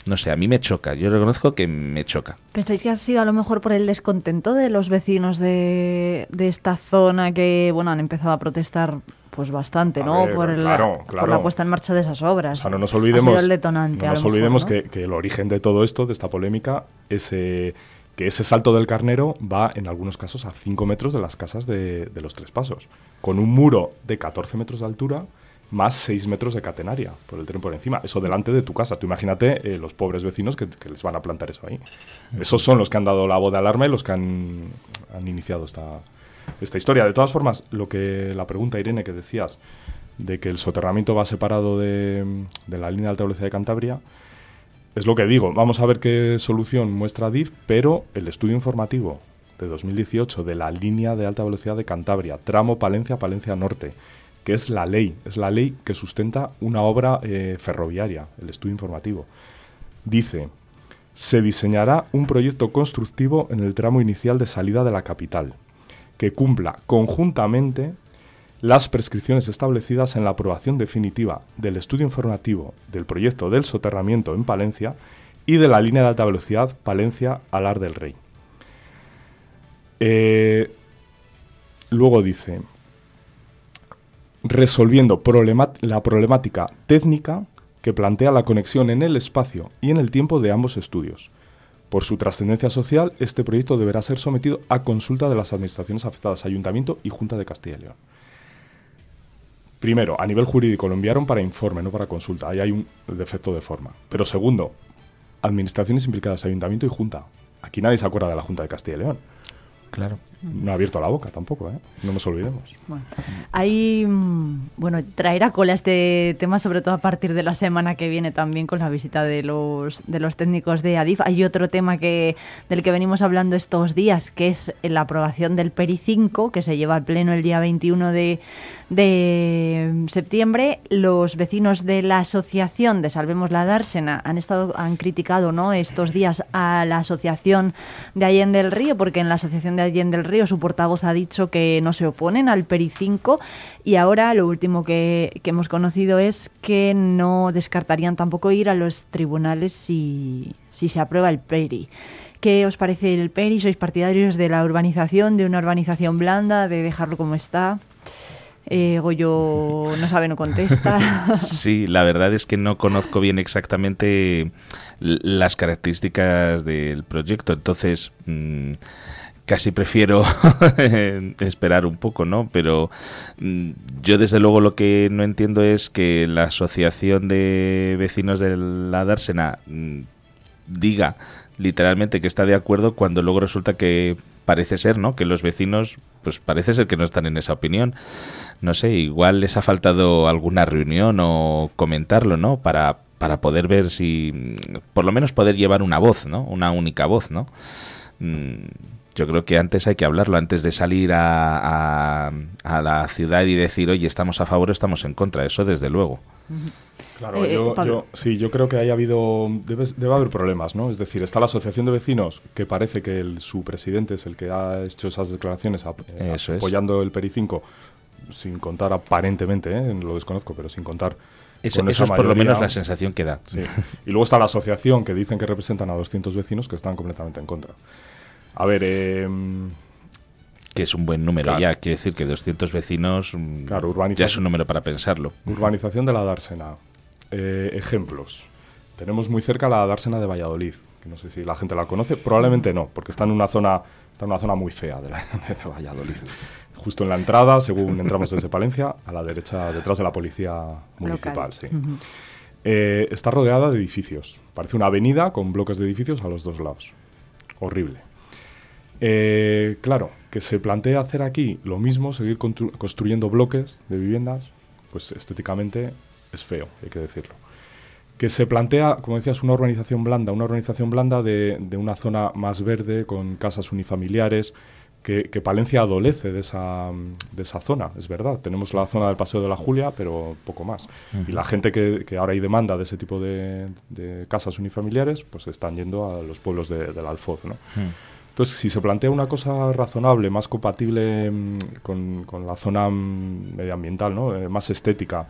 No sé, a mí me choca, yo reconozco que me choca. ¿Pensáis que ha sido a lo mejor por el descontento de los vecinos de, esta zona que, bueno, han empezado a protestar pues bastante, ¿no? por, la puesta en marcha de esas obras. O sea, no nos olvidemos, detonante, no nos olvidemos Que, el origen de todo esto, de esta polémica, es que ese salto del carnero va en algunos casos a 5 metros de las casas de, de los tres pasos, con un muro de 14 metros de altura más 6 metros de catenaria por el tren por encima. Eso delante de tu casa. Tú imagínate eh, los pobres vecinos que, les van a plantar eso ahí. Esos son los que han dado la voz de alarma y los que han, iniciado esta, esta historia. De todas formas, lo que la pregunta, Irene, que decías, de que el soterramiento va separado de, de la línea de alta velocidad de Cantabria, es lo que digo. Vamos a ver qué solución muestra DIF, pero el estudio informativo de 2018 de la línea de alta velocidad de Cantabria, tramo Palencia-Palencia Norte, que es la ley, es la ley que sustenta una obra eh, ferroviaria, el estudio informativo. Dice, se diseñará un proyecto constructivo en el tramo inicial de salida de la capital, que cumpla conjuntamente las prescripciones establecidas en la aprobación definitiva del estudio informativo del proyecto del soterramiento en Palencia y de la línea de alta velocidad Palencia-Alar del Rey. Eh, luego dice, resolviendo la problemática técnica que plantea la conexión en el espacio y en el tiempo de ambos estudios, Por su trascendencia social, este proyecto deberá ser sometido a consulta de las administraciones afectadas, Ayuntamiento y Junta de Castilla y León. Primero, a nivel jurídico lo enviaron para informe, no para consulta. Ahí hay un defecto de forma. Pero segundo, administraciones implicadas, Ayuntamiento y Junta. Aquí nadie se acuerda de la Junta de Castilla y León. Claro. No ha abierto la boca tampoco, ¿eh? No nos olvidemos. Bueno, hay, mm, bueno, traerá cola este tema, sobre todo a partir de la semana que viene también con la visita de los, de los técnicos de ADIF. Hay otro tema que, del que venimos hablando estos días, que es la aprobación del PERI 5, que se lleva al pleno el día 21 de, de septiembre. Los vecinos de la asociación de Salvemos la Dársena han estado han criticado ¿no? estos días a la asociación de Allende del Río, porque en la asociación de Allende del Su portavoz ha dicho que no se oponen al PERI 5 y ahora lo último que, hemos conocido es que no descartarían tampoco ir a los tribunales si, si se aprueba el PERI. ¿Qué os parece el PERI? ¿Sois partidarios de la urbanización, de una urbanización blanda, de dejarlo como está? Eh, no sabe, no contesta. Sí, la verdad es que no conozco bien exactamente las características del proyecto, entonces mm, casi prefiero esperar un poco, ¿no? Pero mm, yo desde luego lo que no entiendo es que la asociación de vecinos de la Dársena mm, diga literalmente que está de acuerdo cuando luego resulta que parece ser, ¿no? Que los vecinos, pues parece ser que no están en esa opinión. No sé, igual les ha faltado alguna reunión o comentarlo, ¿no? Para, para poder ver si, por lo menos poder llevar una voz, ¿no? Una única voz, ¿no? Yo creo que antes hay que hablarlo, antes de salir a, a, a la ciudad y decir, oye, estamos a favor o estamos en contra. Eso desde luego. Claro, Eh, yo, Pablo. yo- sí, yo creo que haya habido, debe, debe haber problemas, ¿no? Es decir, está la asociación de vecinos, que parece que el- su presidente es el que ha hecho esas declaraciones eh, Eso es. apoyando el PERI 5, sin contar aparentemente, ¿eh? lo desconozco, pero sin contar Eso, es por lo menos la sensación que da. Sí. Y luego está la asociación, que dicen que representan a 200 vecinos que están completamente en contra. A ver, eh, Que es un buen número Claro. ya. Quiere decir que 200 vecinos mm, Claro, urbanización. ya es un número para pensarlo. Urbanización de la Dársena. Eh, ejemplos. Tenemos muy cerca la Dársena de Valladolid, que no sé si la gente la conoce, probablemente no, porque está en una zona, está en una zona muy fea de, la- de Valladolid. Justo en la entrada, según entramos desde Palencia, a la derecha, detrás de la policía municipal. Local. sí. Eh, está rodeada de edificios. Parece una avenida con bloques de edificios a los dos lados. Horrible. Eh, claro, que se plantea hacer aquí lo mismo, seguir constru- construyendo bloques de viviendas, pues estéticamente es feo, hay que decirlo. Que se plantea, como decías, una urbanización blanda, una urbanización blanda de, de una zona más verde, con casas unifamiliares, que, que Palencia adolece de esa, de esa zona, es verdad. Tenemos la zona del Paseo de la Julia, pero poco más. Y la gente que, que ahora hay demanda de ese tipo de, de casas unifamiliares, pues están yendo a los pueblos de- del Alfoz, ¿no? Entonces, si se plantea una cosa razonable, más compatible mm, con, la zona mm, medioambiental, ¿no? Eh, más estética,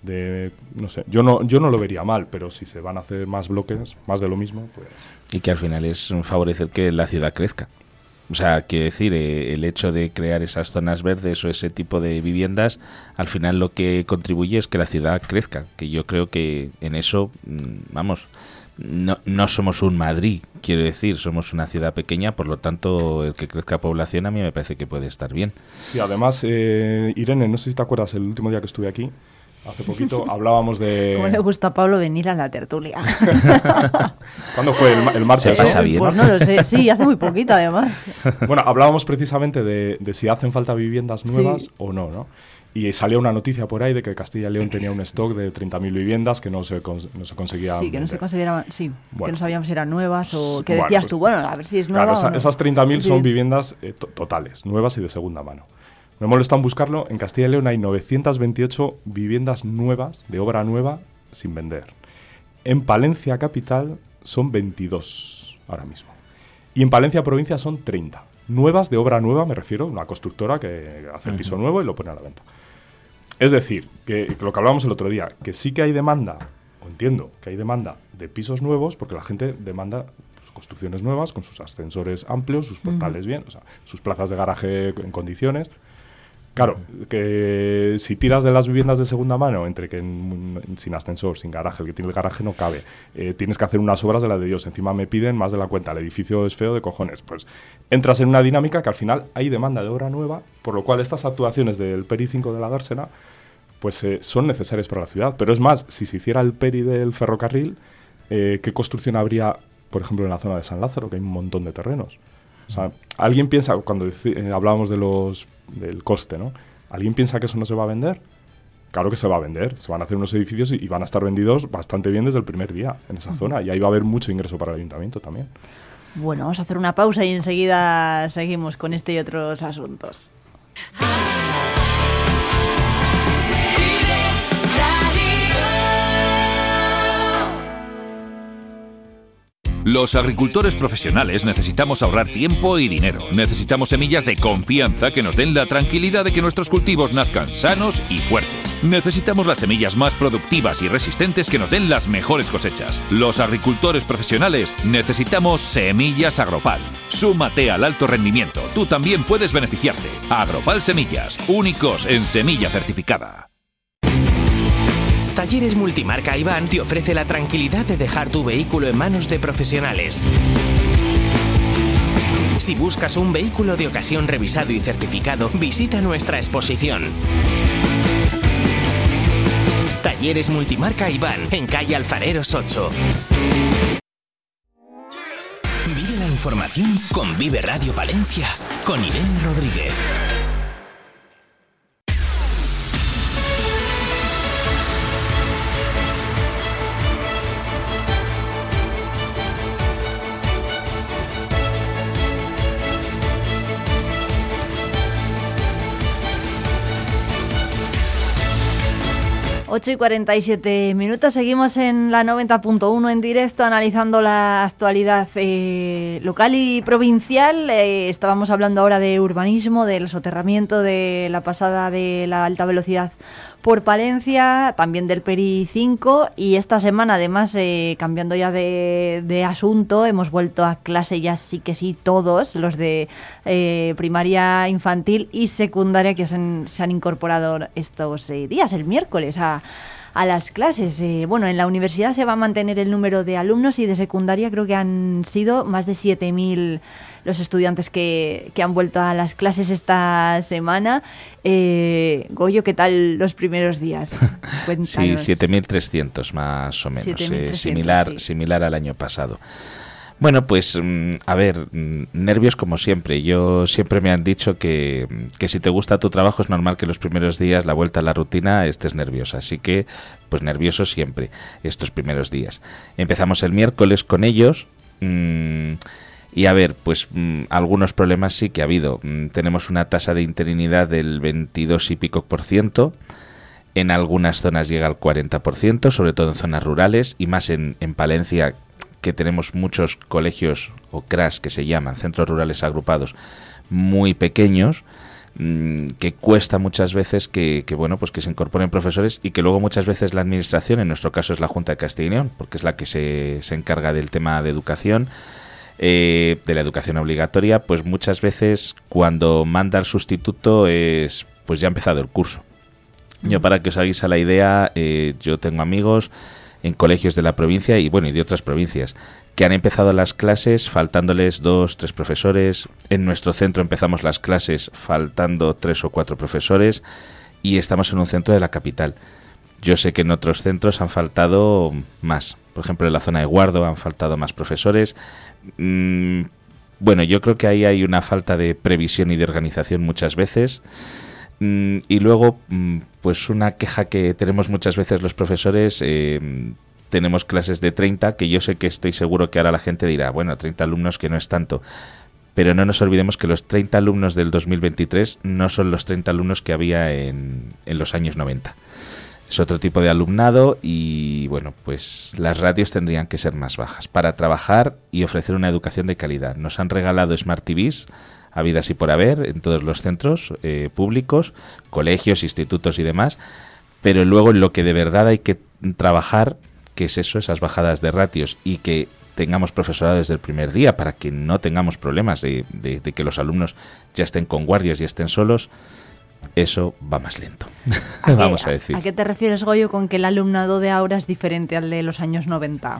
de, no sé, yo no, yo no lo vería mal, pero si se van a hacer más bloques, más de lo mismo, pues... Y que al final es favorecer que la ciudad crezca. O sea, quiere decir, eh, el hecho de crear esas zonas verdes o ese tipo de viviendas, al final lo que contribuye es que la ciudad crezca. Que yo creo que en eso, mm, vamos, no, no somos un Madrid, quiero decir, somos una ciudad pequeña, por lo tanto, el que crezca población a mí me parece que puede estar bien. Y además, eh, Irene, no sé si te acuerdas, el último día que estuve aquí, hace poquito, hablábamos de... ¿Cómo le gusta a Pablo venir a la tertulia? ¿Cuándo fue? El, ma- el martes, Se ¿no? pasa bien. Pues no lo sé, sí, hace muy poquito además. Bueno, hablábamos precisamente de, de si hacen falta viviendas nuevas Sí. o no, ¿no? Y salía una noticia por ahí de que Castilla y León tenía un stock de 30.000 viviendas que no se, no se conseguía Sí, que no se consideraban, sí, que Bueno. no sabíamos si eran nuevas o que Bueno, decías pues- tú, bueno, a ver si es nueva Claro, esa- o no. esas 30.000 son Sí. viviendas eh, to- totales, nuevas y de segunda mano. Me molesta en buscarlo. En Castilla y León hay 928 viviendas nuevas, de obra nueva, sin vender. En Palencia capital son 22 ahora mismo. Y en Palencia provincia son 30. Nuevas de obra nueva, me refiero, una constructora que hace el piso nuevo y lo pone a la venta. Es decir, que, que lo que hablábamos el otro día, que sí que hay demanda, o entiendo que hay demanda de pisos nuevos, porque la gente demanda pues, construcciones nuevas, con sus ascensores amplios, sus portales bien, o sea, sus plazas de garaje en condiciones. Claro, que si tiras de las viviendas de segunda mano, entre que sin ascensor, sin garaje, el que tiene el garaje no cabe, eh, tienes que hacer unas obras de la de Dios, encima me piden más de la cuenta, el edificio es feo de cojones, pues entras en una dinámica que al final hay demanda de obra nueva, por lo cual estas actuaciones del PERI 5 de la dársena pues eh, son necesarias para la ciudad. Pero es más, si se hiciera el PERI del ferrocarril, eh, ¿qué construcción habría, por ejemplo, en la zona de San Lázaro, que hay un montón de terrenos? O sea, alguien piensa, cuando hablábamos de los del coste, ¿no? ¿Alguien piensa que eso no se va a vender? Claro que se va a vender. Se van a hacer unos edificios y, van a estar vendidos bastante bien desde el primer día en esa zona. Y ahí va a haber mucho ingreso para el ayuntamiento también. Bueno, vamos a hacer una pausa y enseguida seguimos con este y otros asuntos. Los agricultores profesionales necesitamos ahorrar tiempo y dinero. Necesitamos semillas de confianza que nos den la tranquilidad de que nuestros cultivos nazcan sanos y fuertes. Necesitamos las semillas más productivas y resistentes que nos den las mejores cosechas. Los agricultores profesionales necesitamos semillas Agropal. Súmate al alto rendimiento. Tú también puedes beneficiarte. Agropal Semillas, únicos en semilla certificada. Talleres Multimarca Iván te ofrece la tranquilidad de dejar tu vehículo en manos de profesionales. Si buscas un vehículo de ocasión revisado y certificado, visita nuestra exposición. Talleres Multimarca Iván, en calle Alfareros 8. Vive la información con Vive Radio Palencia, con Irene Rodríguez. 8 y 47 minutos, seguimos en la 90.1 en directo analizando la actualidad eh, local y provincial. Eh, estábamos hablando ahora de urbanismo, del soterramiento, de la pasada de la alta velocidad por Palencia, también del Peri 5 y esta semana además eh, cambiando ya de, asunto hemos vuelto a clase ya sí que sí todos los de eh, primaria infantil y secundaria que se han, incorporado estos eh, días, el miércoles a a las clases. bueno, en la universidad se va a mantener el número de alumnos y de secundaria creo que han sido más de 7.000 los estudiantes que, que han vuelto a las clases esta semana. Eh, Goyo, ¿qué tal los primeros días? sí, 7.300 más o menos, eh, similar, similar al año pasado. Bueno, pues mm, a ver, mm, nervios como siempre. Yo siempre me han dicho que, que, si te gusta tu trabajo es normal que los primeros días, la vuelta a la rutina, estés nerviosa. Así que, pues nervioso siempre estos primeros días. Empezamos el miércoles con ellos. Mmm, y a ver, pues mm, algunos problemas sí que ha habido. Mm, tenemos una tasa de interinidad del 22 y pico por ciento. En algunas zonas llega al 40%, sobre todo en zonas rurales y más en, en Palencia, que tenemos muchos colegios o CRAS que se llaman, centros rurales agrupados, muy pequeños mm, que cuesta muchas veces que, que, bueno pues que se incorporen profesores y que luego muchas veces la administración en nuestro caso es la Junta de Castilla porque es la que se, se encarga del tema de educación eh, de la educación obligatoria, pues muchas veces cuando manda el sustituto es pues ya ha empezado el curso. Yo para que os hagáis a la idea, eh, yo tengo amigos en colegios de la provincia y bueno y de otras provincias que han empezado las clases faltándoles dos, tres profesores. En nuestro centro empezamos las clases faltando tres o cuatro profesores y estamos en un centro de la capital. Yo sé que en otros centros han faltado más. Por ejemplo, en la zona de Guardo han faltado más profesores. Mm, bueno, yo creo que ahí hay una falta de previsión y de organización muchas veces. Mm, y luego, mm, pues una queja que tenemos muchas veces los profesores, eh, tenemos clases de 30, que yo sé que estoy seguro que ahora la gente dirá, bueno, 30 alumnos que no es tanto. Pero no nos olvidemos que los 30 alumnos del 2023 no son los 30 alumnos que había en, en los años 90 es otro tipo de alumnado y bueno, pues las radios tendrían que ser más bajas para trabajar y ofrecer una educación de calidad. Nos han regalado Smart TVs habidas y por haber en todos los centros eh, públicos, colegios, institutos y demás, pero luego en lo que de verdad hay que trabajar, que es eso, esas bajadas de ratios y que tengamos profesorado desde el primer día para que no tengamos problemas de, de que los alumnos ya estén con guardias y estén solos, eso va más lento. Vamos a decir. ¿A qué te refieres, Goyo, con que el alumnado de ahora es diferente al de los años 90?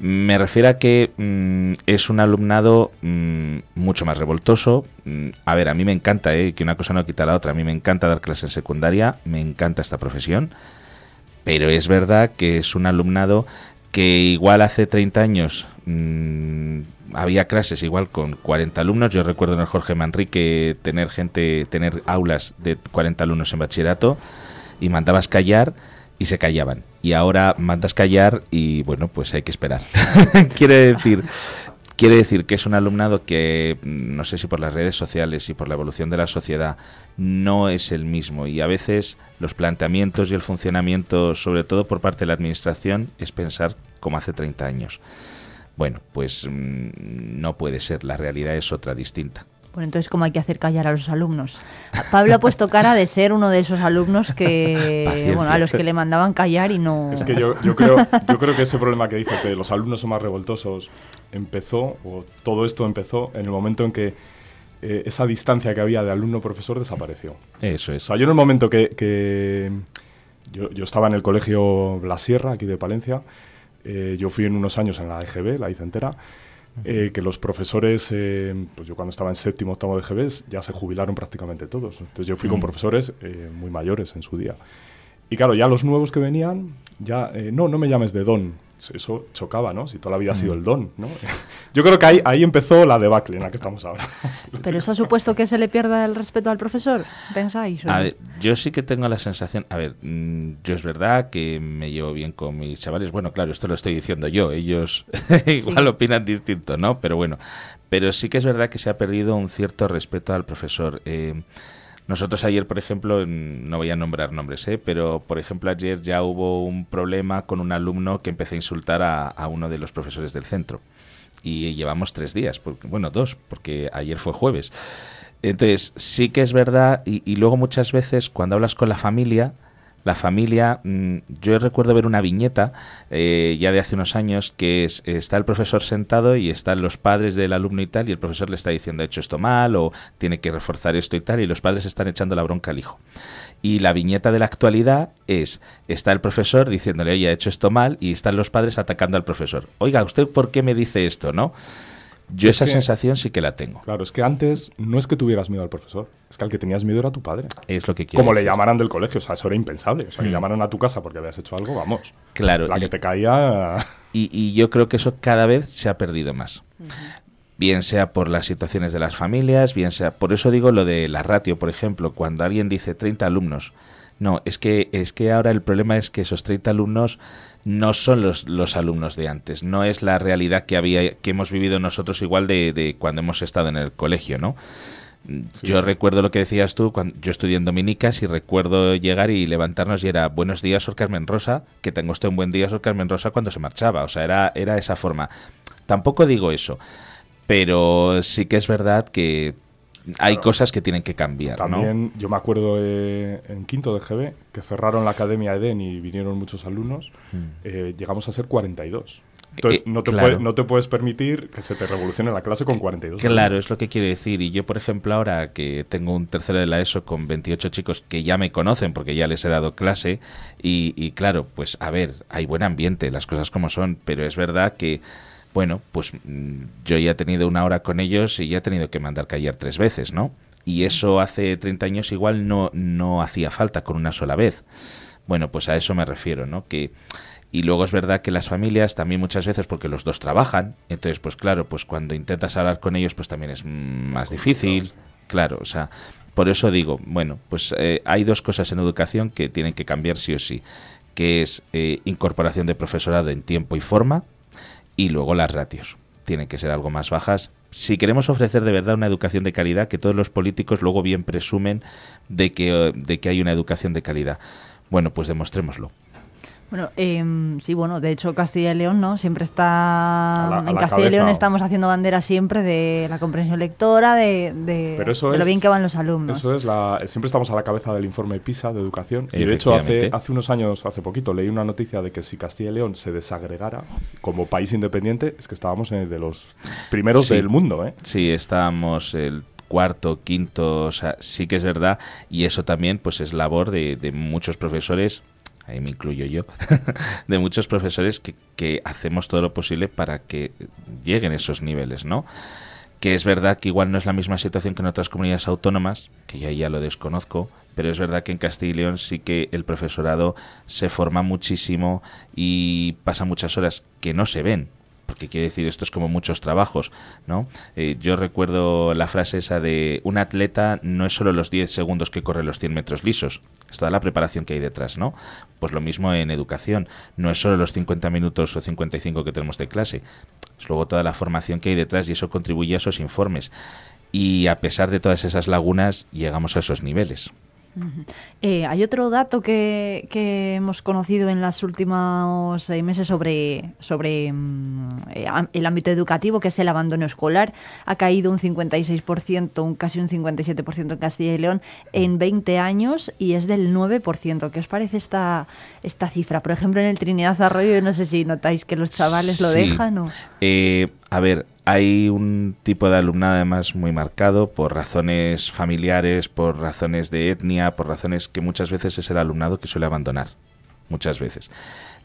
Me refiero a que mm, es un alumnado mm, mucho más revoltoso. Mm, a ver, a mí me encanta, eh, que una cosa no quita la otra. A mí me encanta dar clases en secundaria, me encanta esta profesión. Pero es verdad que es un alumnado que igual hace 30 años había clases igual con 40 alumnos. Yo recuerdo en el Jorge Manrique tener gente, tener aulas de 40 alumnos en bachillerato y mandabas callar y se callaban. Y ahora mandas callar y bueno, pues hay que esperar. quiere decir quiere decir que es un alumnado que no sé si por las redes sociales y por la evolución de la sociedad no es el mismo y a veces los planteamientos y el funcionamiento, sobre todo por parte de la administración, es pensar como hace 30 años. Bueno, pues mm, no puede ser, la realidad es otra distinta. Bueno, entonces, ¿cómo hay que hacer callar a los alumnos? Pablo ha puesto cara de ser uno de esos alumnos que, bueno, a los que le mandaban callar y no... Es que yo, creo, yo creo que ese problema que dice que los alumnos son más revoltosos empezó, o todo esto empezó en el momento en que eh, esa distancia que había de alumno-profesor desapareció. Eso es. O sea, yo en el momento que, yo, yo, estaba en el colegio La Sierra, aquí de Palencia, eh, yo fui en unos años en la EGB, la hice entera, eh, que los profesores, eh, pues yo cuando estaba en séptimo, octavo de EGB, ya se jubilaron prácticamente todos. Entonces yo fui con profesores muy mayores en su día. Y claro, ya los nuevos que venían, ya, no, no me llames de don, eso chocaba, ¿no? Si toda la vida ha sido el don, ¿no? Yo creo que ahí, ahí empezó la debacle en la que estamos ahora. ¿Pero eso ha supuesto que se le pierda el respeto al profesor? ¿Pensáis? A ver, yo sí que tengo la sensación... A ver, mm, yo es verdad que me llevo bien con mis chavales. Bueno, claro, esto lo estoy diciendo yo. Ellos igual opinan distinto, ¿no? Pero bueno, pero sí que es verdad que se ha perdido un cierto respeto al profesor. Eh, nosotros ayer, por ejemplo, no voy a nombrar nombres, ¿eh? pero por ejemplo ayer ya hubo un problema con un alumno que empezó a insultar a, uno de los profesores del centro. Y llevamos tres días, porque, bueno, dos, porque ayer fue jueves. Entonces, sí que es verdad, y luego muchas veces cuando hablas con la familia, la familia, mm, yo recuerdo ver una viñeta eh, ya de hace unos años que es, está el profesor sentado y están los padres del alumno y tal y el profesor le está diciendo ha hecho esto mal o tiene que reforzar esto y tal y los padres están echando la bronca al hijo. Y la viñeta de la actualidad es, está el profesor diciéndole, oye, ha hecho esto mal y están los padres atacando al profesor. Oiga, ¿usted por qué me dice esto, no? Yo esa sensación sí que la tengo. Claro, es que antes no es que tuvieras miedo al profesor, es que al que tenías miedo era tu padre. Es lo que Como le llamaran del colegio, o sea, eso era impensable. O sea, que mm. llamaran a tu casa porque habías hecho algo, vamos. Claro. La que te caía... Y, yo creo que eso cada vez se ha perdido más. Bien sea por las situaciones de las familias, bien sea... Por eso digo lo de la ratio, por ejemplo, cuando alguien dice 30 alumnos... No, es que, es que ahora el problema es que esos 30 alumnos no son los, los alumnos de antes, no es la realidad que había que hemos vivido nosotros igual de, de cuando hemos estado en el colegio, ¿no? yo recuerdo lo que decías tú, cuando yo estudié en Dominicas y recuerdo llegar y levantarnos y era buenos días, Sor Carmen Rosa, que tengo usted un buen día, Sor Carmen Rosa, cuando se marchaba. O sea, era, era esa forma. Tampoco digo eso, pero sí que es verdad que hay cosas que tienen que cambiar. También yo me acuerdo eh, en quinto de GB que cerraron la Academia Eden y vinieron muchos alumnos. Hmm. Eh, llegamos a ser 42. Entonces, eh, no, te no te puedes permitir que se te revolucione la clase con 42. Claro, es lo que quiero decir. Y yo, por ejemplo, ahora que tengo un tercero de la ESO con 28 chicos que ya me conocen porque ya les he dado clase, y, y claro, pues a ver, hay buen ambiente, las cosas como son, pero es verdad que bueno, pues mm, yo ya he tenido una hora con ellos y ya he tenido que mandar callar tres veces, ¿no? Y eso hace 30 años igual no, no hacía falta con una sola vez. Bueno, pues a eso me refiero, ¿no? Que y luego es verdad que las familias también muchas veces porque los dos trabajan, entonces pues claro, pues cuando intentas hablar con ellos pues también es más difícil, claro, o sea, por eso digo, bueno, pues eh, hay dos cosas en educación que tienen que cambiar sí o sí, que es eh, incorporación de profesorado en tiempo y forma, y luego las ratios. Tienen que ser algo más bajas. Si queremos ofrecer de verdad una educación de calidad, que todos los políticos luego bien presumen de que, de que hay una educación de calidad. Bueno, pues demostrémoslo. Bueno, eh, sí, bueno, de hecho Castilla y León, ¿no? Siempre está... en Castilla y León estamos haciendo bandera siempre de la comprensión lectora, de, de, lo bien que van los alumnos. Eso es, la, siempre estamos a la cabeza del informe PISA de educación. Y de hecho hace, hace unos años, hace poquito, leí una noticia de que si Castilla y León se desagregara como país independiente, es que estábamos de los primeros del mundo, ¿eh? Sí, estábamos... El cuarto, quinto, o sea, sí que es verdad y eso también pues es labor de, de muchos profesores ahí me incluyo yo, de muchos profesores que, hacemos todo lo posible para que lleguen esos niveles, ¿no? Que es verdad que igual no es la misma situación que en otras comunidades autónomas, que yo ya lo desconozco, pero es verdad que en Castilla y León sí que el profesorado se forma muchísimo y pasa muchas horas que no se ven, porque quiere decir esto es como muchos trabajos, ¿no? Eh, yo recuerdo la frase esa de un atleta no es solo los 10 segundos que corre los 100 metros lisos, es toda la preparación que hay detrás, ¿no? Pues lo mismo en educación, no es solo los 50 minutos o 55 que tenemos de clase, es luego toda la formación que hay detrás y eso contribuye a esos informes. Y a pesar de todas esas lagunas, llegamos a esos niveles. Eh, hay otro dato que, que, hemos conocido en los últimos meses sobre, sobre mm, eh, el ámbito educativo, que es el abandono escolar. Ha caído un 56%, un, casi un 57% en Castilla y León en 20 años y es del 9%. ¿Qué os parece esta, esta cifra? Por ejemplo, en el Trinidad Arroyo, no sé si notáis que los chavales lo dejan o... Eh, a ver, hay un tipo de alumnado además muy marcado por razones familiares, por razones de etnia, por razones que muchas veces es el alumnado que suele abandonar. Muchas veces.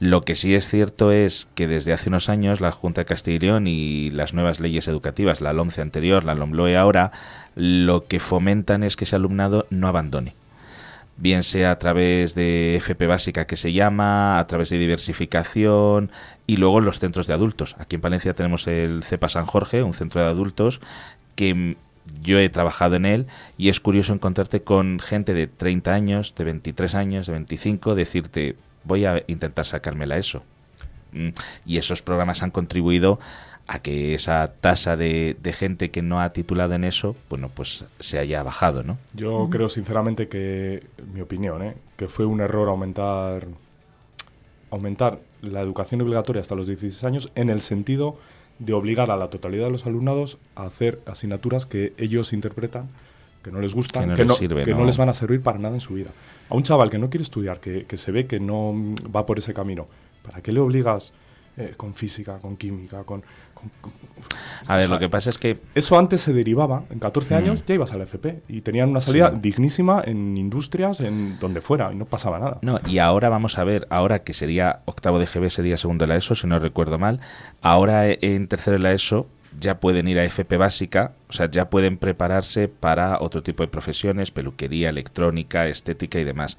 Lo que sí es cierto es que desde hace unos años la Junta de Castilla y y las nuevas leyes educativas, la LOMCE anterior, la LOMLOE ahora, lo que fomentan es que ese alumnado no abandone bien sea a través de FP básica que se llama, a través de diversificación y luego los centros de adultos. Aquí en Palencia tenemos el CEPA San Jorge, un centro de adultos que mm, yo he trabajado en él y es curioso encontrarte con gente de 30 años, de 23 años, de 25, decirte voy a intentar sacármela eso. Mm, Y esos programas han contribuido a que esa tasa de, de gente que no ha titulado en eso, bueno, pues se haya bajado, ¿no? Yo creo sinceramente que, mi opinión, ¿eh? que fue un error aumentar, aumentar la educación obligatoria hasta los 16 años en el sentido de obligar a la totalidad de los alumnados a hacer asignaturas que ellos interpretan que no les gustan, Que no que, les no, sirve, que no ¿no? les van a servir para nada en su vida. A un chaval que no quiere estudiar, que, que se ve que no va por ese camino, ¿para qué le obligas eh, con física, con química, con... A ver, o sea, lo que pasa es que eso antes se derivaba, en 14 años Mm. ya ibas al FP y tenían una salida Sí. dignísima en industrias, en donde fuera, y no pasaba nada. No, y ahora vamos a ver, ahora que sería octavo de GB, sería segundo de la ESO, si no recuerdo mal, ahora en tercero de la ESO ya pueden ir a FP básica, o sea, ya pueden prepararse para otro tipo de profesiones, peluquería, electrónica, estética y demás.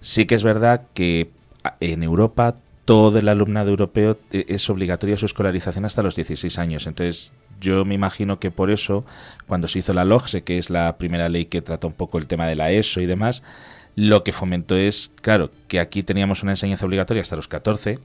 Sí que es verdad que a- en Europa todo el alumnado europeo eh, es obligatoria su escolarización hasta los 16 años, entonces yo me imagino que por eso, cuando se hizo la LOGSE, que es la primera ley que trata un poco el tema de la ESO y demás, lo que fomentó es, claro, que aquí teníamos una enseñanza obligatoria hasta los 14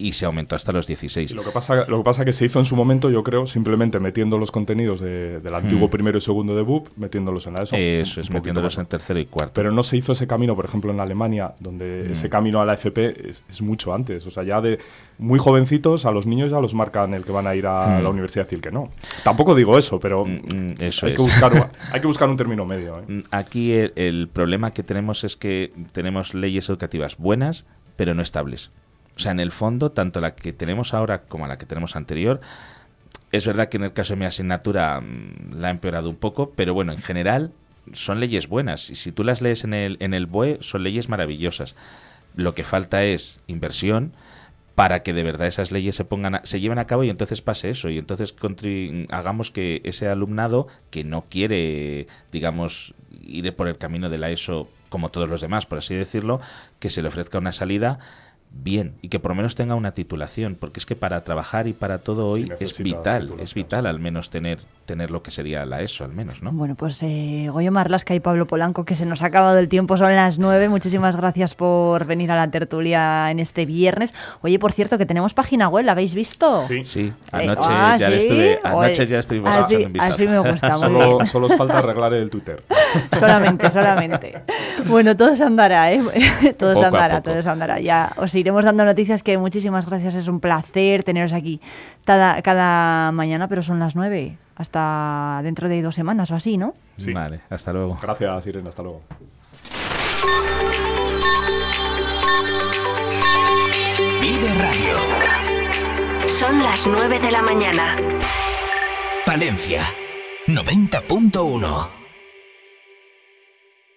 y se aumentó hasta los 16. Sí, lo que pasa lo que pasa que se hizo en su momento, yo creo, simplemente metiendo los contenidos de- del antiguo Hmm. primero y segundo de BUP, metiéndolos en la ESO. Eso es, metiéndolos en tercero y cuarto. Pero no se hizo ese camino, por ejemplo, en Alemania, donde Mm. ese camino a la FP es, es mucho antes. O sea, ya de muy jovencitos a los niños ya los marcan el que van a ir a Mm. la universidad y el que no. Tampoco digo eso, pero Mm, mm, eso hay, es. que buscar, hay que buscar un término medio. ¿eh? Mm, Aquí el, el problema que tenemos es que tenemos leyes educativas buenas, pero no estables. O sea, en el fondo, tanto la que tenemos ahora como la que tenemos anterior, es verdad que en el caso de mi asignatura mm, la ha empeorado un poco, pero bueno, en general son leyes buenas. Y si tú las lees en el, en el BOE, son leyes maravillosas. Lo que falta es inversión para que de verdad esas leyes se pongan a- se lleven a cabo y entonces pase eso y entonces hagamos que ese alumnado que no quiere digamos ir por el camino de la ESO como todos los demás por así decirlo que se le ofrezca una salida bien y que por lo menos tenga una titulación porque es que para trabajar y para todo Sí, hoy es vital es vital al menos tener tener lo que sería la ESO al menos no Bueno, pues eh, Goyo Marlasca y Pablo Polanco, que se nos ha acabado el tiempo, son las nueve. Muchísimas gracias por venir a la tertulia en este viernes. Oye, por cierto, que tenemos página web, ¿la habéis visto? Sí. sí Eh, anoche ah, ya ¿sí? estuve anoche Oye, ya estuvimos así, echando un vistazo así me gusta, muy Solo, bien. solo os falta arreglar el Twitter. Solamente, solamente. Bueno, todo se andará, ¿eh? Todo se andará, todo se andará. Ya os iremos dando noticias que muchísimas gracias. Es un placer teneros aquí cada, cada mañana, pero son las nueve. Hasta dentro de dos semanas o así, ¿no? Sí. vale hasta luego Gracias, Irene. Hasta luego. Vive Radio. Son las 9 de la mañana. Palencia 90.1.